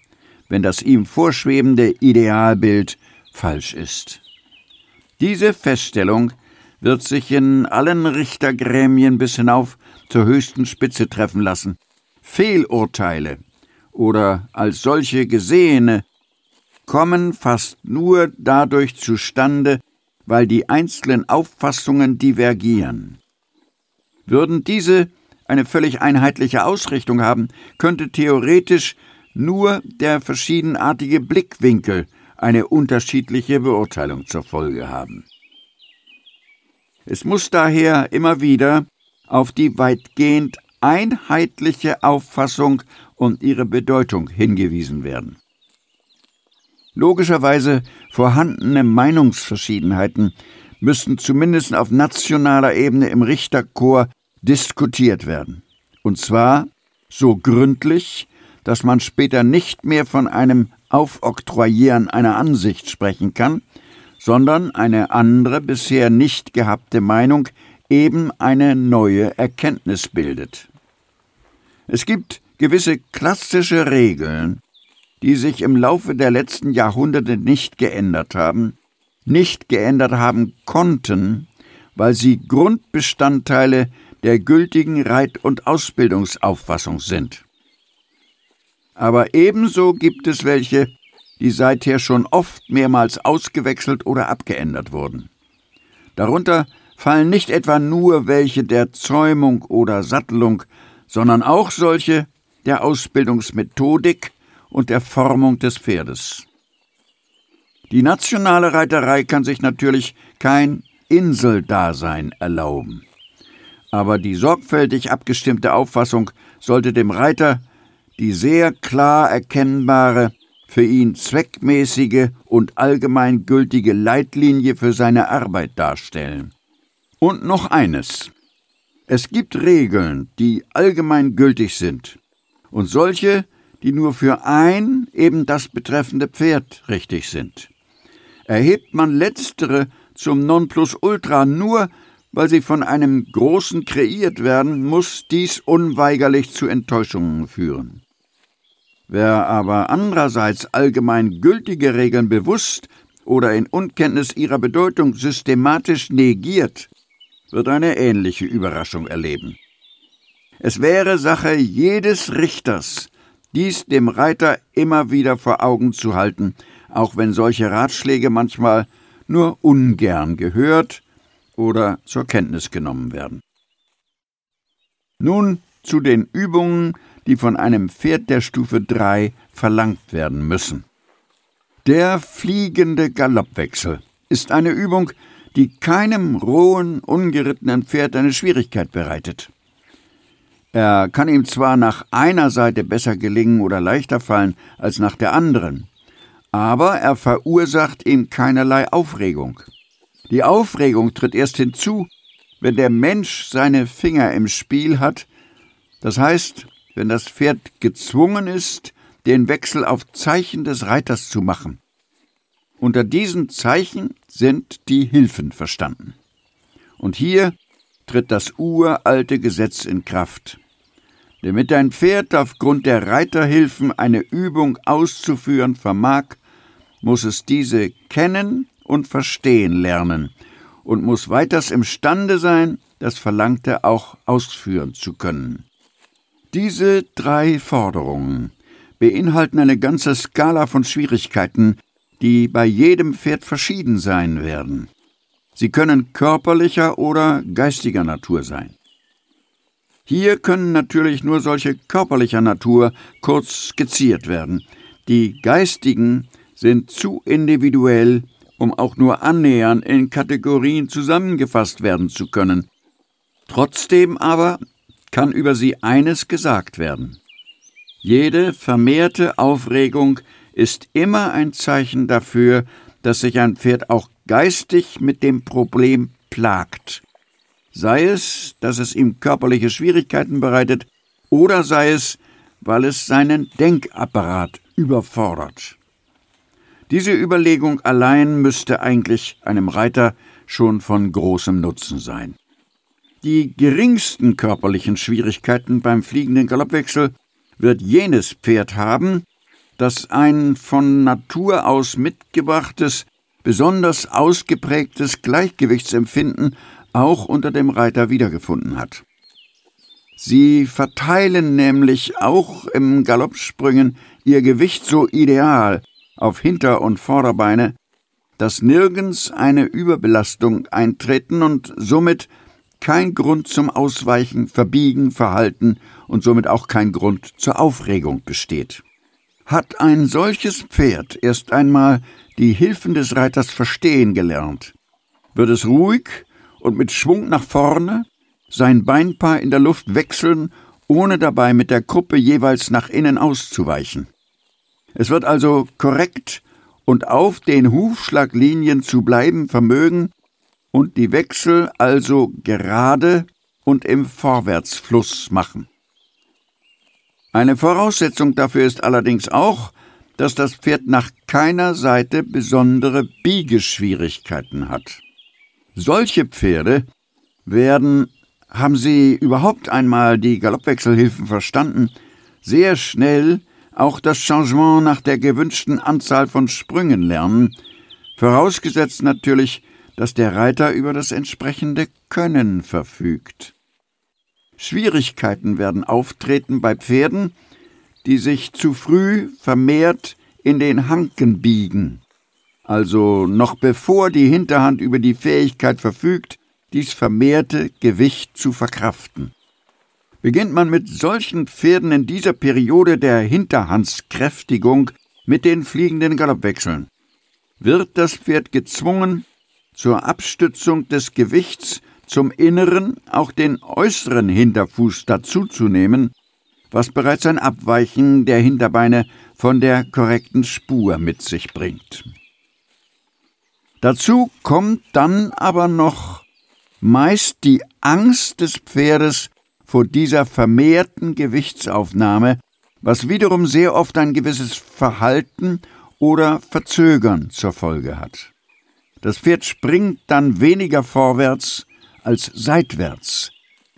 wenn das ihm vorschwebende Idealbild falsch ist. Diese Feststellung wird sich in allen Richtergremien bis hinauf zur höchsten Spitze treffen lassen. Fehlurteile oder als solche gesehene kommen fast nur dadurch zustande, weil die einzelnen Auffassungen divergieren. Würden diese eine völlig einheitliche Ausrichtung haben, könnte theoretisch nur der verschiedenartige Blickwinkel eine unterschiedliche Beurteilung zur Folge haben. Es muss daher immer wieder auf die weitgehend einheitliche Auffassung und ihre Bedeutung hingewiesen werden. Logischerweise vorhandene Meinungsverschiedenheiten müssten zumindest auf nationaler Ebene im Richterchor diskutiert werden. Und zwar so gründlich, dass man später nicht mehr von einem Aufoktroyieren einer Ansicht sprechen kann, sondern eine andere, bisher nicht gehabte Meinung eben eine neue Erkenntnis bildet. Es gibt gewisse klassische Regeln, die sich im Laufe der letzten Jahrhunderte nicht geändert haben, nicht geändert haben konnten, weil sie Grundbestandteile der gültigen Reit- und Ausbildungsauffassung sind aber ebenso gibt es welche, die seither schon oft mehrmals ausgewechselt oder abgeändert wurden. Darunter fallen nicht etwa nur welche der Zäumung oder Sattelung, sondern auch solche der Ausbildungsmethodik und der Formung des Pferdes. Die nationale Reiterei kann sich natürlich kein Inseldasein erlauben. Aber die sorgfältig abgestimmte Auffassung sollte dem Reiter die sehr klar erkennbare, für ihn zweckmäßige und allgemeingültige Leitlinie für seine Arbeit darstellen. Und noch eines. Es gibt Regeln, die allgemeingültig sind, und solche, die nur für ein, eben das betreffende Pferd richtig sind. Erhebt man letztere zum Nonplusultra nur, weil sie von einem Großen kreiert werden, muss dies unweigerlich zu Enttäuschungen führen. Wer aber andererseits allgemein gültige Regeln bewusst oder in Unkenntnis ihrer Bedeutung systematisch negiert, wird eine ähnliche Überraschung erleben. Es wäre Sache jedes Richters, dies dem Reiter immer wieder vor Augen zu halten, auch wenn solche Ratschläge manchmal nur ungern gehört oder zur Kenntnis genommen werden. Nun zu den Übungen, die von einem Pferd der Stufe 3 verlangt werden müssen. Der fliegende Galoppwechsel ist eine Übung, die keinem rohen, ungerittenen Pferd eine Schwierigkeit bereitet. Er kann ihm zwar nach einer Seite besser gelingen oder leichter fallen als nach der anderen, aber er verursacht ihm keinerlei Aufregung. Die Aufregung tritt erst hinzu, wenn der Mensch seine Finger im Spiel hat, das heißt, wenn das Pferd gezwungen ist, den Wechsel auf Zeichen des Reiters zu machen. Unter diesen Zeichen sind die Hilfen verstanden. Und hier tritt das uralte Gesetz in Kraft. Damit ein Pferd aufgrund der Reiterhilfen eine Übung auszuführen vermag, muss es diese kennen und verstehen lernen und muss weiters imstande sein, das Verlangte auch ausführen zu können. Diese drei Forderungen beinhalten eine ganze Skala von Schwierigkeiten, die bei jedem Pferd verschieden sein werden. Sie können körperlicher oder geistiger Natur sein. Hier können natürlich nur solche körperlicher Natur kurz skizziert werden. Die geistigen sind zu individuell um auch nur annähernd in Kategorien zusammengefasst werden zu können. Trotzdem aber kann über sie eines gesagt werden. Jede vermehrte Aufregung ist immer ein Zeichen dafür, dass sich ein Pferd auch geistig mit dem Problem plagt. Sei es, dass es ihm körperliche Schwierigkeiten bereitet, oder sei es, weil es seinen Denkapparat überfordert. Diese Überlegung allein müsste eigentlich einem Reiter schon von großem Nutzen sein. Die geringsten körperlichen Schwierigkeiten beim fliegenden Galoppwechsel wird jenes Pferd haben, das ein von Natur aus mitgebrachtes, besonders ausgeprägtes Gleichgewichtsempfinden auch unter dem Reiter wiedergefunden hat. Sie verteilen nämlich auch im Galoppsprüngen ihr Gewicht so ideal, auf Hinter- und Vorderbeine, dass nirgends eine Überbelastung eintreten und somit kein Grund zum Ausweichen, Verbiegen, Verhalten und somit auch kein Grund zur Aufregung besteht. Hat ein solches Pferd erst einmal die Hilfen des Reiters verstehen gelernt, wird es ruhig und mit Schwung nach vorne sein Beinpaar in der Luft wechseln, ohne dabei mit der Gruppe jeweils nach innen auszuweichen. Es wird also korrekt und auf den Hufschlaglinien zu bleiben vermögen und die Wechsel also gerade und im Vorwärtsfluss machen. Eine Voraussetzung dafür ist allerdings auch, dass das Pferd nach keiner Seite besondere Biegeschwierigkeiten hat. Solche Pferde werden, haben sie überhaupt einmal die Galoppwechselhilfen verstanden, sehr schnell auch das Changement nach der gewünschten Anzahl von Sprüngen lernen, vorausgesetzt natürlich, dass der Reiter über das entsprechende Können verfügt. Schwierigkeiten werden auftreten bei Pferden, die sich zu früh vermehrt in den Hanken biegen, also noch bevor die Hinterhand über die Fähigkeit verfügt, dies vermehrte Gewicht zu verkraften. Beginnt man mit solchen Pferden in dieser Periode der Hinterhandskräftigung mit den fliegenden Galoppwechseln, wird das Pferd gezwungen, zur Abstützung des Gewichts zum inneren, auch den äußeren Hinterfuß dazuzunehmen, was bereits ein Abweichen der Hinterbeine von der korrekten Spur mit sich bringt. Dazu kommt dann aber noch meist die Angst des Pferdes vor dieser vermehrten Gewichtsaufnahme, was wiederum sehr oft ein gewisses Verhalten oder Verzögern zur Folge hat. Das Pferd springt dann weniger vorwärts als seitwärts.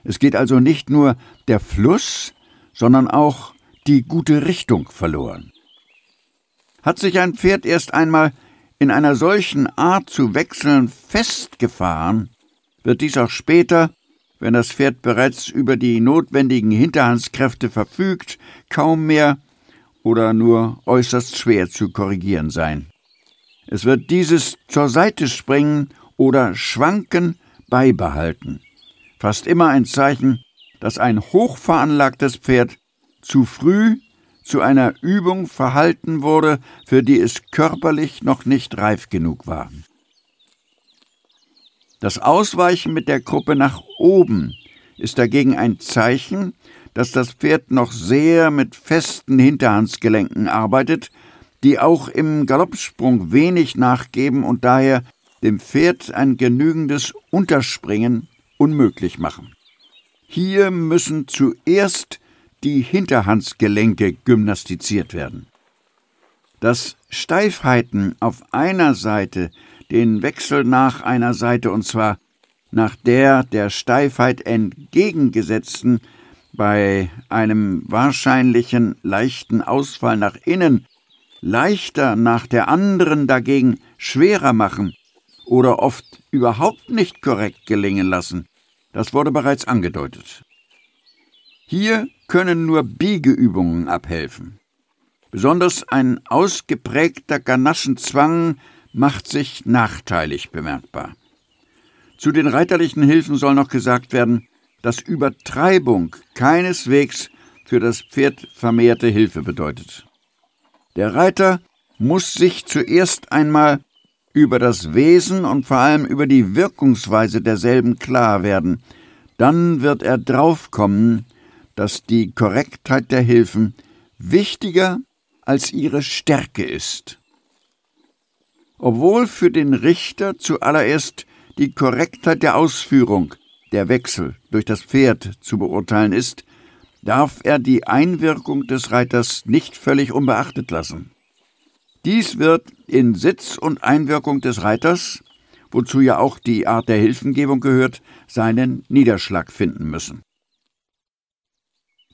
Es geht also nicht nur der Fluss, sondern auch die gute Richtung verloren. Hat sich ein Pferd erst einmal in einer solchen Art zu wechseln festgefahren, wird dies auch später, wenn das Pferd bereits über die notwendigen Hinterhandskräfte verfügt, kaum mehr oder nur äußerst schwer zu korrigieren sein. Es wird dieses zur Seite springen oder schwanken beibehalten. Fast immer ein Zeichen, dass ein hochveranlagtes Pferd zu früh zu einer Übung verhalten wurde, für die es körperlich noch nicht reif genug war. Das Ausweichen mit der Gruppe nach oben ist dagegen ein Zeichen, dass das Pferd noch sehr mit festen Hinterhandsgelenken arbeitet, die auch im Galoppsprung wenig nachgeben und daher dem Pferd ein genügendes Unterspringen unmöglich machen. Hier müssen zuerst die Hinterhandsgelenke gymnastiziert werden. Dass Steifheiten auf einer Seite den Wechsel nach einer Seite und zwar nach der der Steifheit entgegengesetzten bei einem wahrscheinlichen leichten Ausfall nach innen leichter nach der anderen dagegen schwerer machen oder oft überhaupt nicht korrekt gelingen lassen, das wurde bereits angedeutet. Hier können nur Biegeübungen abhelfen. Besonders ein ausgeprägter Ganaschenzwang macht sich nachteilig bemerkbar. Zu den reiterlichen Hilfen soll noch gesagt werden, dass Übertreibung keineswegs für das Pferd vermehrte Hilfe bedeutet. Der Reiter muss sich zuerst einmal über das Wesen und vor allem über die Wirkungsweise derselben klar werden, dann wird er draufkommen, dass die Korrektheit der Hilfen wichtiger als ihre Stärke ist. Obwohl für den Richter zuallererst die Korrektheit der Ausführung, der Wechsel durch das Pferd zu beurteilen ist, darf er die Einwirkung des Reiters nicht völlig unbeachtet lassen. Dies wird in Sitz und Einwirkung des Reiters, wozu ja auch die Art der Hilfengebung gehört, seinen Niederschlag finden müssen.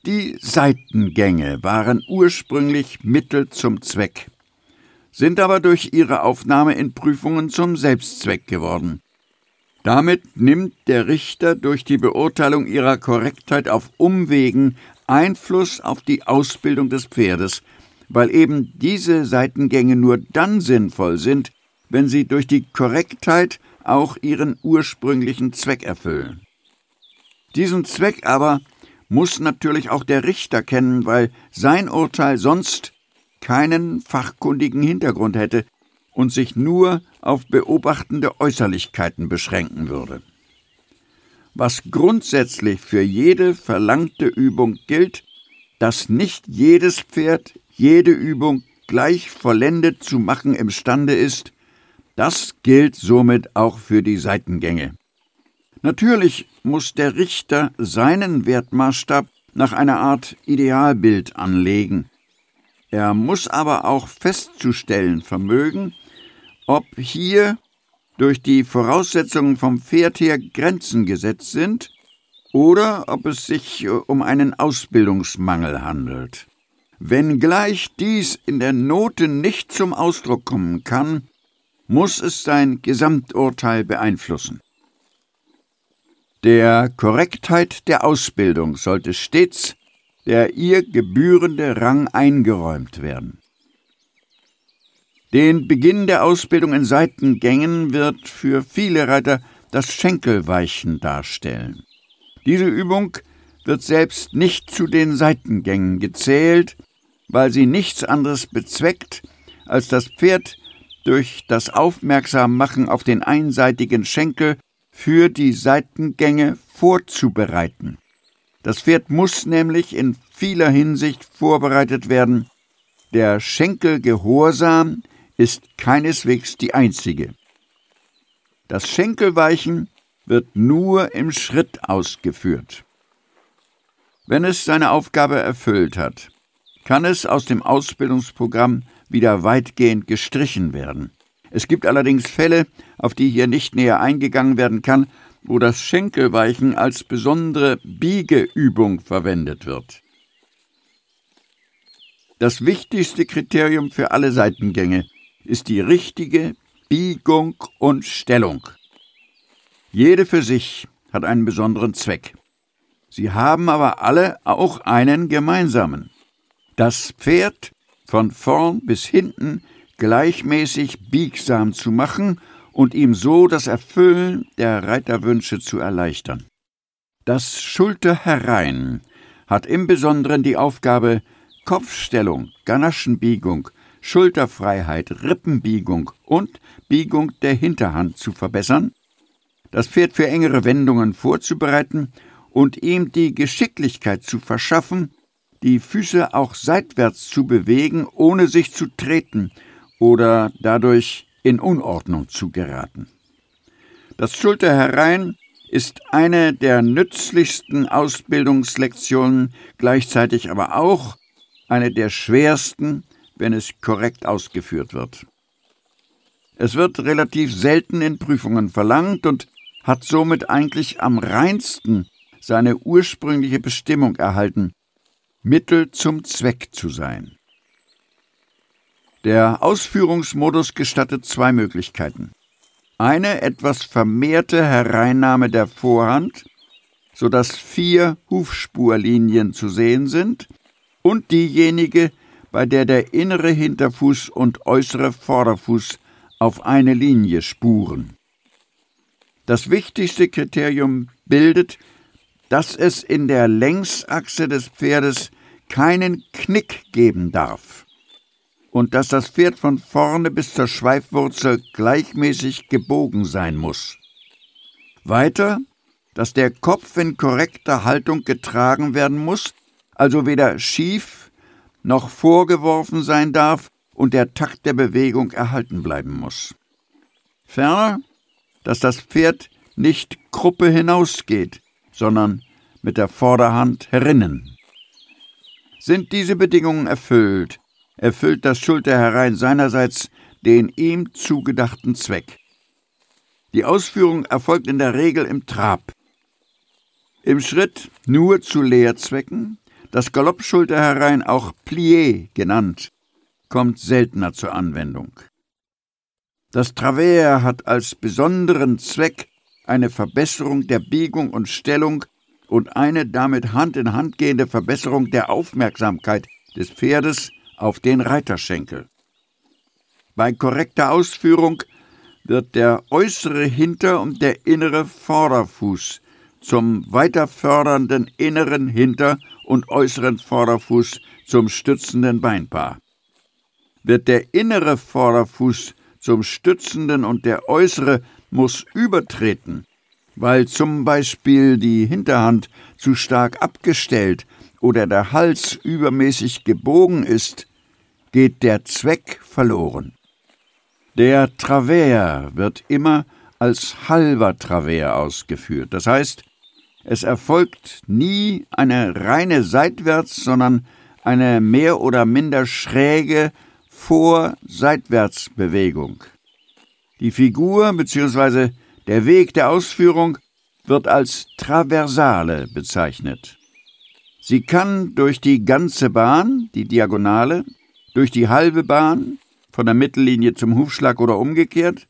Die Seitengänge waren ursprünglich Mittel zum Zweck, sind aber durch ihre Aufnahme in Prüfungen zum Selbstzweck geworden. Damit nimmt der Richter durch die Beurteilung ihrer Korrektheit auf Umwegen Einfluss auf die Ausbildung des Pferdes, weil eben diese Seitengänge nur dann sinnvoll sind, wenn sie durch die Korrektheit auch ihren ursprünglichen Zweck erfüllen. Diesen Zweck aber muss natürlich auch der Richter kennen, weil sein Urteil sonst keinen fachkundigen Hintergrund hätte und sich nur auf beobachtende Äußerlichkeiten beschränken würde. Was grundsätzlich für jede verlangte Übung gilt, dass nicht jedes Pferd jede Übung gleich vollendet zu machen imstande ist, das gilt somit auch für die Seitengänge. Natürlich muss der Richter seinen Wertmaßstab nach einer Art Idealbild anlegen. Er muss aber auch festzustellen vermögen, ob hier durch die Voraussetzungen vom Pferd her Grenzen gesetzt sind oder ob es sich äh, um einen Ausbildungsmangel handelt. Wenngleich dies in der Note nicht zum Ausdruck kommen kann, muss es sein Gesamturteil beeinflussen. Der Korrektheit der Ausbildung sollte stets der ihr gebührende Rang eingeräumt werden. Den Beginn der Ausbildung in Seitengängen wird für viele Reiter das Schenkelweichen darstellen. Diese Übung wird selbst nicht zu den Seitengängen gezählt, weil sie nichts anderes bezweckt, als das Pferd durch das Aufmerksammachen auf den einseitigen Schenkel für die Seitengänge vorzubereiten. Das Pferd muss nämlich in vieler Hinsicht vorbereitet werden. Der Schenkelgehorsam ist keineswegs die einzige. Das Schenkelweichen wird nur im Schritt ausgeführt. Wenn es seine Aufgabe erfüllt hat, kann es aus dem Ausbildungsprogramm wieder weitgehend gestrichen werden. Es gibt allerdings Fälle, auf die hier nicht näher eingegangen werden kann, wo das Schenkelweichen als besondere Biegeübung verwendet wird. Das wichtigste Kriterium für alle Seitengänge ist die richtige Biegung und Stellung. Jede für sich hat einen besonderen Zweck. Sie haben aber alle auch einen gemeinsamen. Das Pferd von vorn bis hinten gleichmäßig biegsam zu machen und ihm so das Erfüllen der Reiterwünsche zu erleichtern. Das Schulter herein hat im Besonderen die Aufgabe, Kopfstellung, Ganaschenbiegung, Schulterfreiheit, Rippenbiegung und Biegung der Hinterhand zu verbessern, das Pferd für engere Wendungen vorzubereiten und ihm die Geschicklichkeit zu verschaffen, die Füße auch seitwärts zu bewegen, ohne sich zu treten oder dadurch in Unordnung zu geraten. Das Schulter herein ist eine der nützlichsten Ausbildungslektionen, gleichzeitig aber auch eine der schwersten, wenn es korrekt ausgeführt wird. Es wird relativ selten in Prüfungen verlangt und hat somit eigentlich am reinsten seine ursprüngliche Bestimmung erhalten, Mittel zum Zweck zu sein. Der Ausführungsmodus gestattet zwei Möglichkeiten. Eine etwas vermehrte Hereinnahme der Vorhand, sodass vier Hufspurlinien zu sehen sind, und diejenige, bei der der innere Hinterfuß und äußere Vorderfuß auf eine Linie spuren. Das wichtigste Kriterium bildet, dass es in der Längsachse des Pferdes keinen Knick geben darf und dass das Pferd von vorne bis zur Schweifwurzel gleichmäßig gebogen sein muss. Weiter, dass der Kopf in korrekter Haltung getragen werden muss, also weder schief noch vorgeworfen sein darf und der Takt der Bewegung erhalten bleiben muss. Ferner, dass das Pferd nicht Gruppe hinausgeht, sondern mit der Vorderhand herinnen. Sind diese Bedingungen erfüllt, erfüllt das Schulter herein seinerseits den ihm zugedachten Zweck. Die Ausführung erfolgt in der Regel im Trab. Im Schritt nur zu Leerzwecken, das Galoppschulter herein auch Plié genannt, kommt seltener zur Anwendung. Das Travers hat als besonderen Zweck eine Verbesserung der Biegung und Stellung und eine damit Hand in Hand gehende Verbesserung der Aufmerksamkeit des Pferdes auf den Reiterschenkel. Bei korrekter Ausführung wird der äußere Hinter- und der innere Vorderfuß zum weiterfördernden inneren Hinter- und äußeren Vorderfuß zum stützenden Beinpaar. Wird der innere Vorderfuß zum stützenden und der äußere muss übertreten, weil zum Beispiel die Hinterhand zu stark abgestellt oder der Hals übermäßig gebogen ist, geht der Zweck verloren. Der Travers wird immer als halber Travers ausgeführt. Das heißt, es erfolgt nie eine reine Seitwärts, sondern eine mehr oder minder schräge Vor-Seitwärts-Bewegung. Die Figur bzw. der Weg der Ausführung wird als Traversale bezeichnet. Sie kann durch die ganze Bahn, die Diagonale, durch die halbe Bahn, von der Mittellinie zum Hufschlag oder umgekehrt,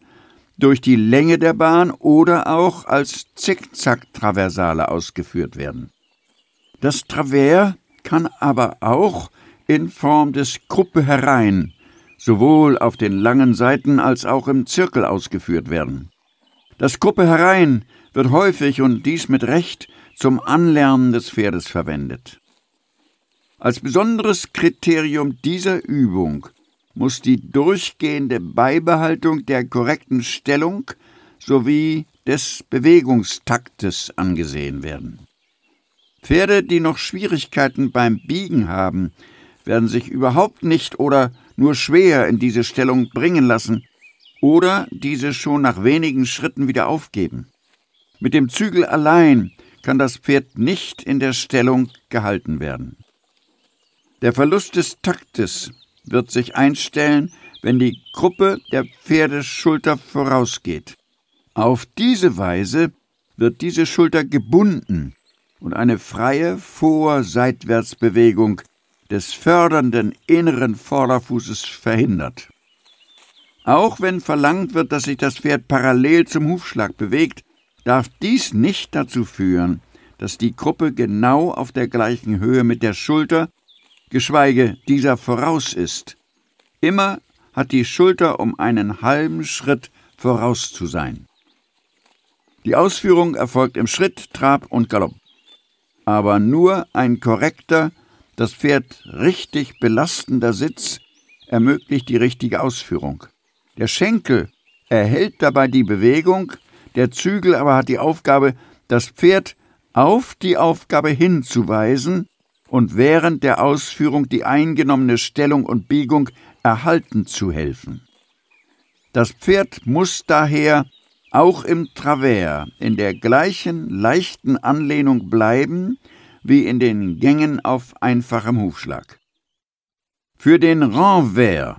durch die Länge der Bahn oder auch als Zickzack-Traversale ausgeführt werden. Das Travers kann aber auch in Form des Gruppe herein sowohl auf den langen Seiten als auch im Zirkel ausgeführt werden. Das Gruppe herein wird häufig und dies mit Recht zum Anlernen des Pferdes verwendet. Als besonderes Kriterium dieser Übung muss die durchgehende Beibehaltung der korrekten Stellung sowie des Bewegungstaktes angesehen werden. Pferde, die noch Schwierigkeiten beim Biegen haben, werden sich überhaupt nicht oder nur schwer in diese Stellung bringen lassen oder diese schon nach wenigen Schritten wieder aufgeben. Mit dem Zügel allein kann das Pferd nicht in der Stellung gehalten werden. Der Verlust des Taktes wird sich einstellen, wenn die Gruppe der Pferdeschulter vorausgeht. Auf diese Weise wird diese Schulter gebunden und eine freie Vor-Seitwärtsbewegung des fördernden inneren Vorderfußes verhindert. Auch wenn verlangt wird, dass sich das Pferd parallel zum Hufschlag bewegt, darf dies nicht dazu führen, dass die Gruppe genau auf der gleichen Höhe mit der Schulter, geschweige dieser voraus ist. Immer hat die Schulter um einen halben Schritt voraus zu sein. Die Ausführung erfolgt im Schritt, Trab und Galopp. Aber nur ein korrekter, das Pferd richtig belastender Sitz ermöglicht die richtige Ausführung. Der Schenkel erhält dabei die Bewegung, der Zügel aber hat die Aufgabe, das Pferd auf die Aufgabe hinzuweisen und während der Ausführung die eingenommene Stellung und Biegung erhalten zu helfen. Das Pferd muss daher auch im Travers in der gleichen leichten Anlehnung bleiben wie in den Gängen auf einfachem Hufschlag. Für den Renvers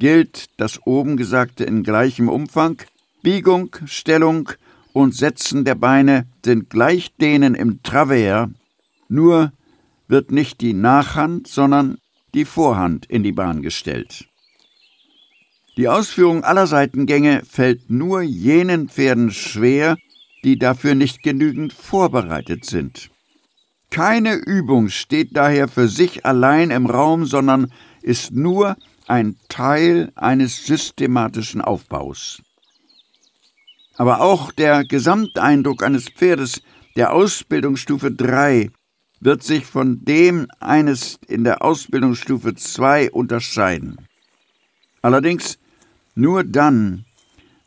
gilt das oben Gesagte in gleichem Umfang, Biegung, Stellung und Setzen der Beine sind gleich denen im Travers, nur wird nicht die Nachhand, sondern die Vorhand in die Bahn gestellt. Die Ausführung aller Seitengänge fällt nur jenen Pferden schwer, die dafür nicht genügend vorbereitet sind. Keine Übung steht daher für sich allein im Raum, sondern ist nur ein Teil eines systematischen Aufbaus. Aber auch der Gesamteindruck eines Pferdes der Ausbildungsstufe 3 wird sich von dem eines in der Ausbildungsstufe 2 unterscheiden. Allerdings nur dann,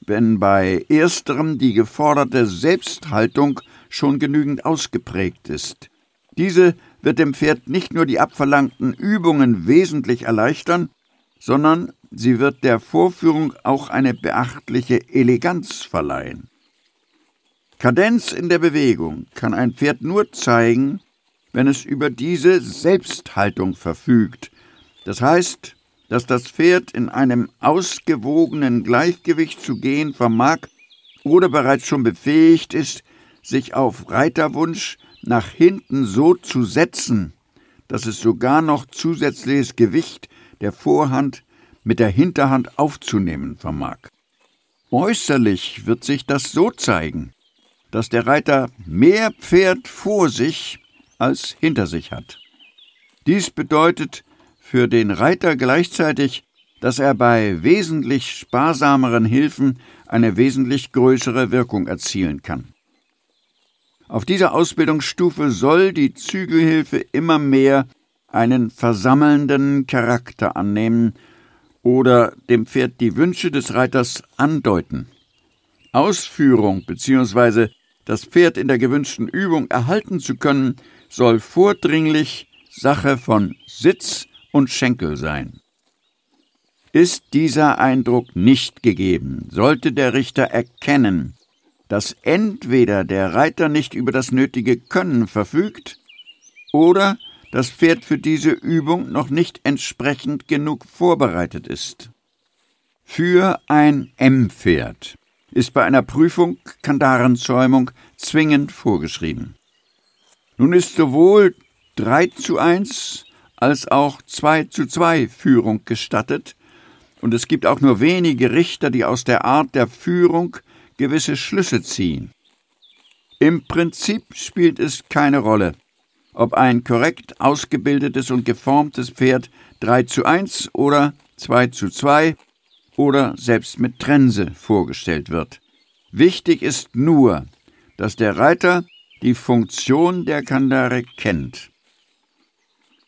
wenn bei ersterem die geforderte Selbsthaltung schon genügend ausgeprägt ist. Diese wird dem Pferd nicht nur die abverlangten Übungen wesentlich erleichtern, sondern sie wird der Vorführung auch eine beachtliche Eleganz verleihen. Kadenz in der Bewegung kann ein Pferd nur zeigen, wenn es über diese Selbsthaltung verfügt. Das heißt, dass das Pferd in einem ausgewogenen Gleichgewicht zu gehen vermag oder bereits schon befähigt ist, sich auf Reiterwunsch nach hinten so zu setzen, dass es sogar noch zusätzliches Gewicht der Vorhand mit der Hinterhand aufzunehmen vermag. Äußerlich wird sich das so zeigen, dass der Reiter mehr Pferd vor sich als hinter sich hat. Dies bedeutet für den Reiter gleichzeitig, dass er bei wesentlich sparsameren Hilfen eine wesentlich größere Wirkung erzielen kann. Auf dieser Ausbildungsstufe soll die Zügelhilfe immer mehr einen versammelnden Charakter annehmen oder dem Pferd die Wünsche des Reiters andeuten. Ausführung bzw. das Pferd in der gewünschten Übung erhalten zu können, soll vordringlich Sache von Sitz und Schenkel sein. Ist dieser Eindruck nicht gegeben, sollte der Richter erkennen, dass entweder der Reiter nicht über das nötige Können verfügt oder das Pferd für diese Übung noch nicht entsprechend genug vorbereitet ist. Für ein M-Pferd ist bei einer Prüfung Kandarenzäumung zwingend vorgeschrieben. Nun ist sowohl 3 zu 1 als auch 2 zu 2 Führung gestattet, und es gibt auch nur wenige Richter, die aus der Art der Führung gewisse Schlüsse ziehen. Im Prinzip spielt es keine Rolle, ob ein korrekt ausgebildetes und geformtes Pferd 3 zu 1 oder 2 zu 2 oder selbst mit Trense vorgestellt wird. Wichtig ist nur, dass der Reiter die Funktion der Kandare kennt.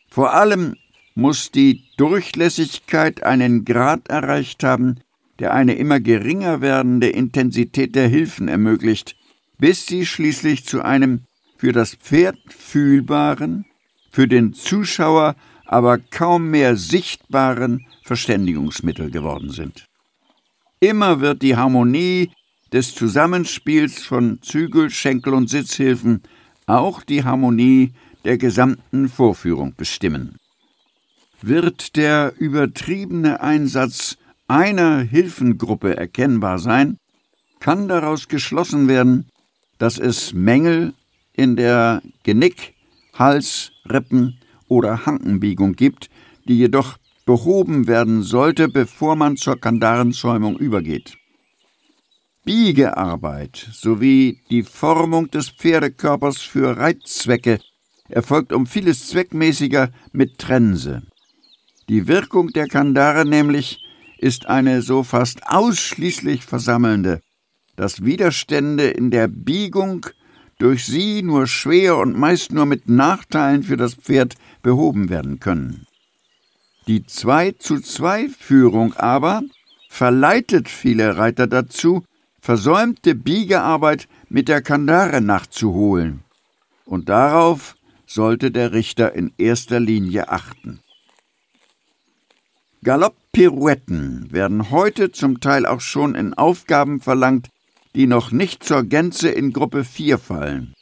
Vor allem muss die Durchlässigkeit einen Grad erreicht haben, der eine immer geringer werdende Intensität der Hilfen ermöglicht, bis sie schließlich zu einem für das Pferd fühlbaren, für den Zuschauer aber kaum mehr sichtbaren Verständigungsmittel geworden sind. Immer wird die Harmonie des Zusammenspiels von Zügel, Schenkel und Sitzhilfen auch die Harmonie der gesamten Vorführung bestimmen. Wird der übertriebene Einsatz einer Hilfengruppe erkennbar sein, kann daraus geschlossen werden, dass es Mängel in der Genick-, Hals-, Rippen- oder Hankenbiegung gibt, die jedoch behoben werden sollte, bevor man zur Kandarenzäumung übergeht. Biegearbeit sowie die Formung des Pferdekörpers für Reitzwecke erfolgt um vieles zweckmäßiger mit Trense. Die Wirkung der Kandare nämlich ist eine so fast ausschließlich versammelnde, dass Widerstände in der Biegung durch sie nur schwer und meist nur mit Nachteilen für das Pferd behoben werden können. Die 2 zu 2 Führung aber verleitet viele Reiter dazu, versäumte Biegearbeit mit der Kandare nachzuholen. Und darauf sollte der Richter in erster Linie achten. Galopppirouetten werden heute zum Teil auch schon in Aufgaben verlangt, die noch nicht zur Gänze in Gruppe 4 fallen.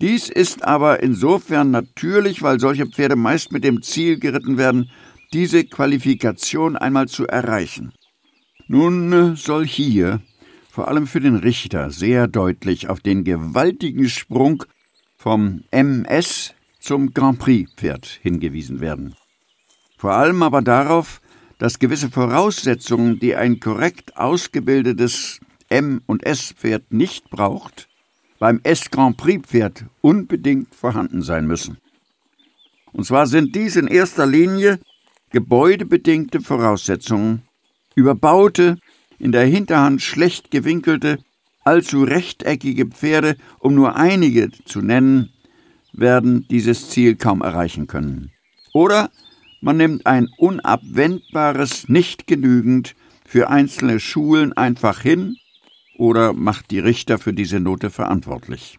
Dies ist aber insofern natürlich, weil solche Pferde meist mit dem Ziel geritten werden, diese Qualifikation einmal zu erreichen. Nun äh, soll hier, vor allem für den Richter, sehr deutlich auf den gewaltigen Sprung vom MS zum Grand Prix Pferd hingewiesen werden. Vor allem aber darauf, dass gewisse Voraussetzungen, die ein korrekt ausgebildetes M- und S-Pferd nicht braucht, beim S-Grand Prix-Pferd unbedingt vorhanden sein müssen. Und zwar sind dies in erster Linie gebäudebedingte Voraussetzungen, überbaute, in der Hinterhand schlecht gewinkelte, allzu rechteckige Pferde, um nur einige zu nennen, werden dieses Ziel kaum erreichen können. Oder man nimmt ein unabwendbares nicht genügend für einzelne Schulen einfach hin oder macht die Richter für diese Note verantwortlich.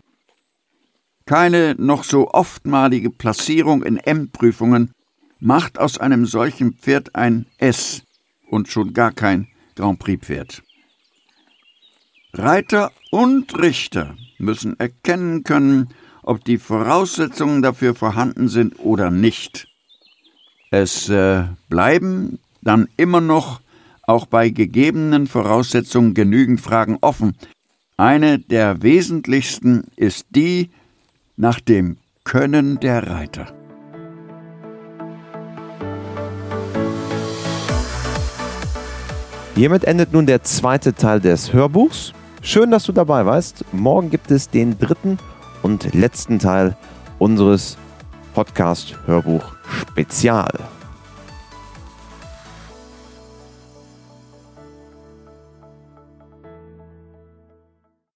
Keine noch so oftmalige Platzierung in M-Prüfungen macht aus einem solchen Pferd ein S und schon gar kein Grand Prix-Pferd. Reiter und Richter müssen erkennen können, ob die Voraussetzungen dafür vorhanden sind oder nicht. Es äh, bleiben dann immer noch auch bei gegebenen Voraussetzungen genügend Fragen offen. Eine der wesentlichsten ist die nach dem Können der Reiter. Hiermit endet nun der zweite Teil des Hörbuchs. Schön, dass du dabei warst. Morgen gibt es den dritten und letzten Teil unseres Podcast Hörbuch Spezial.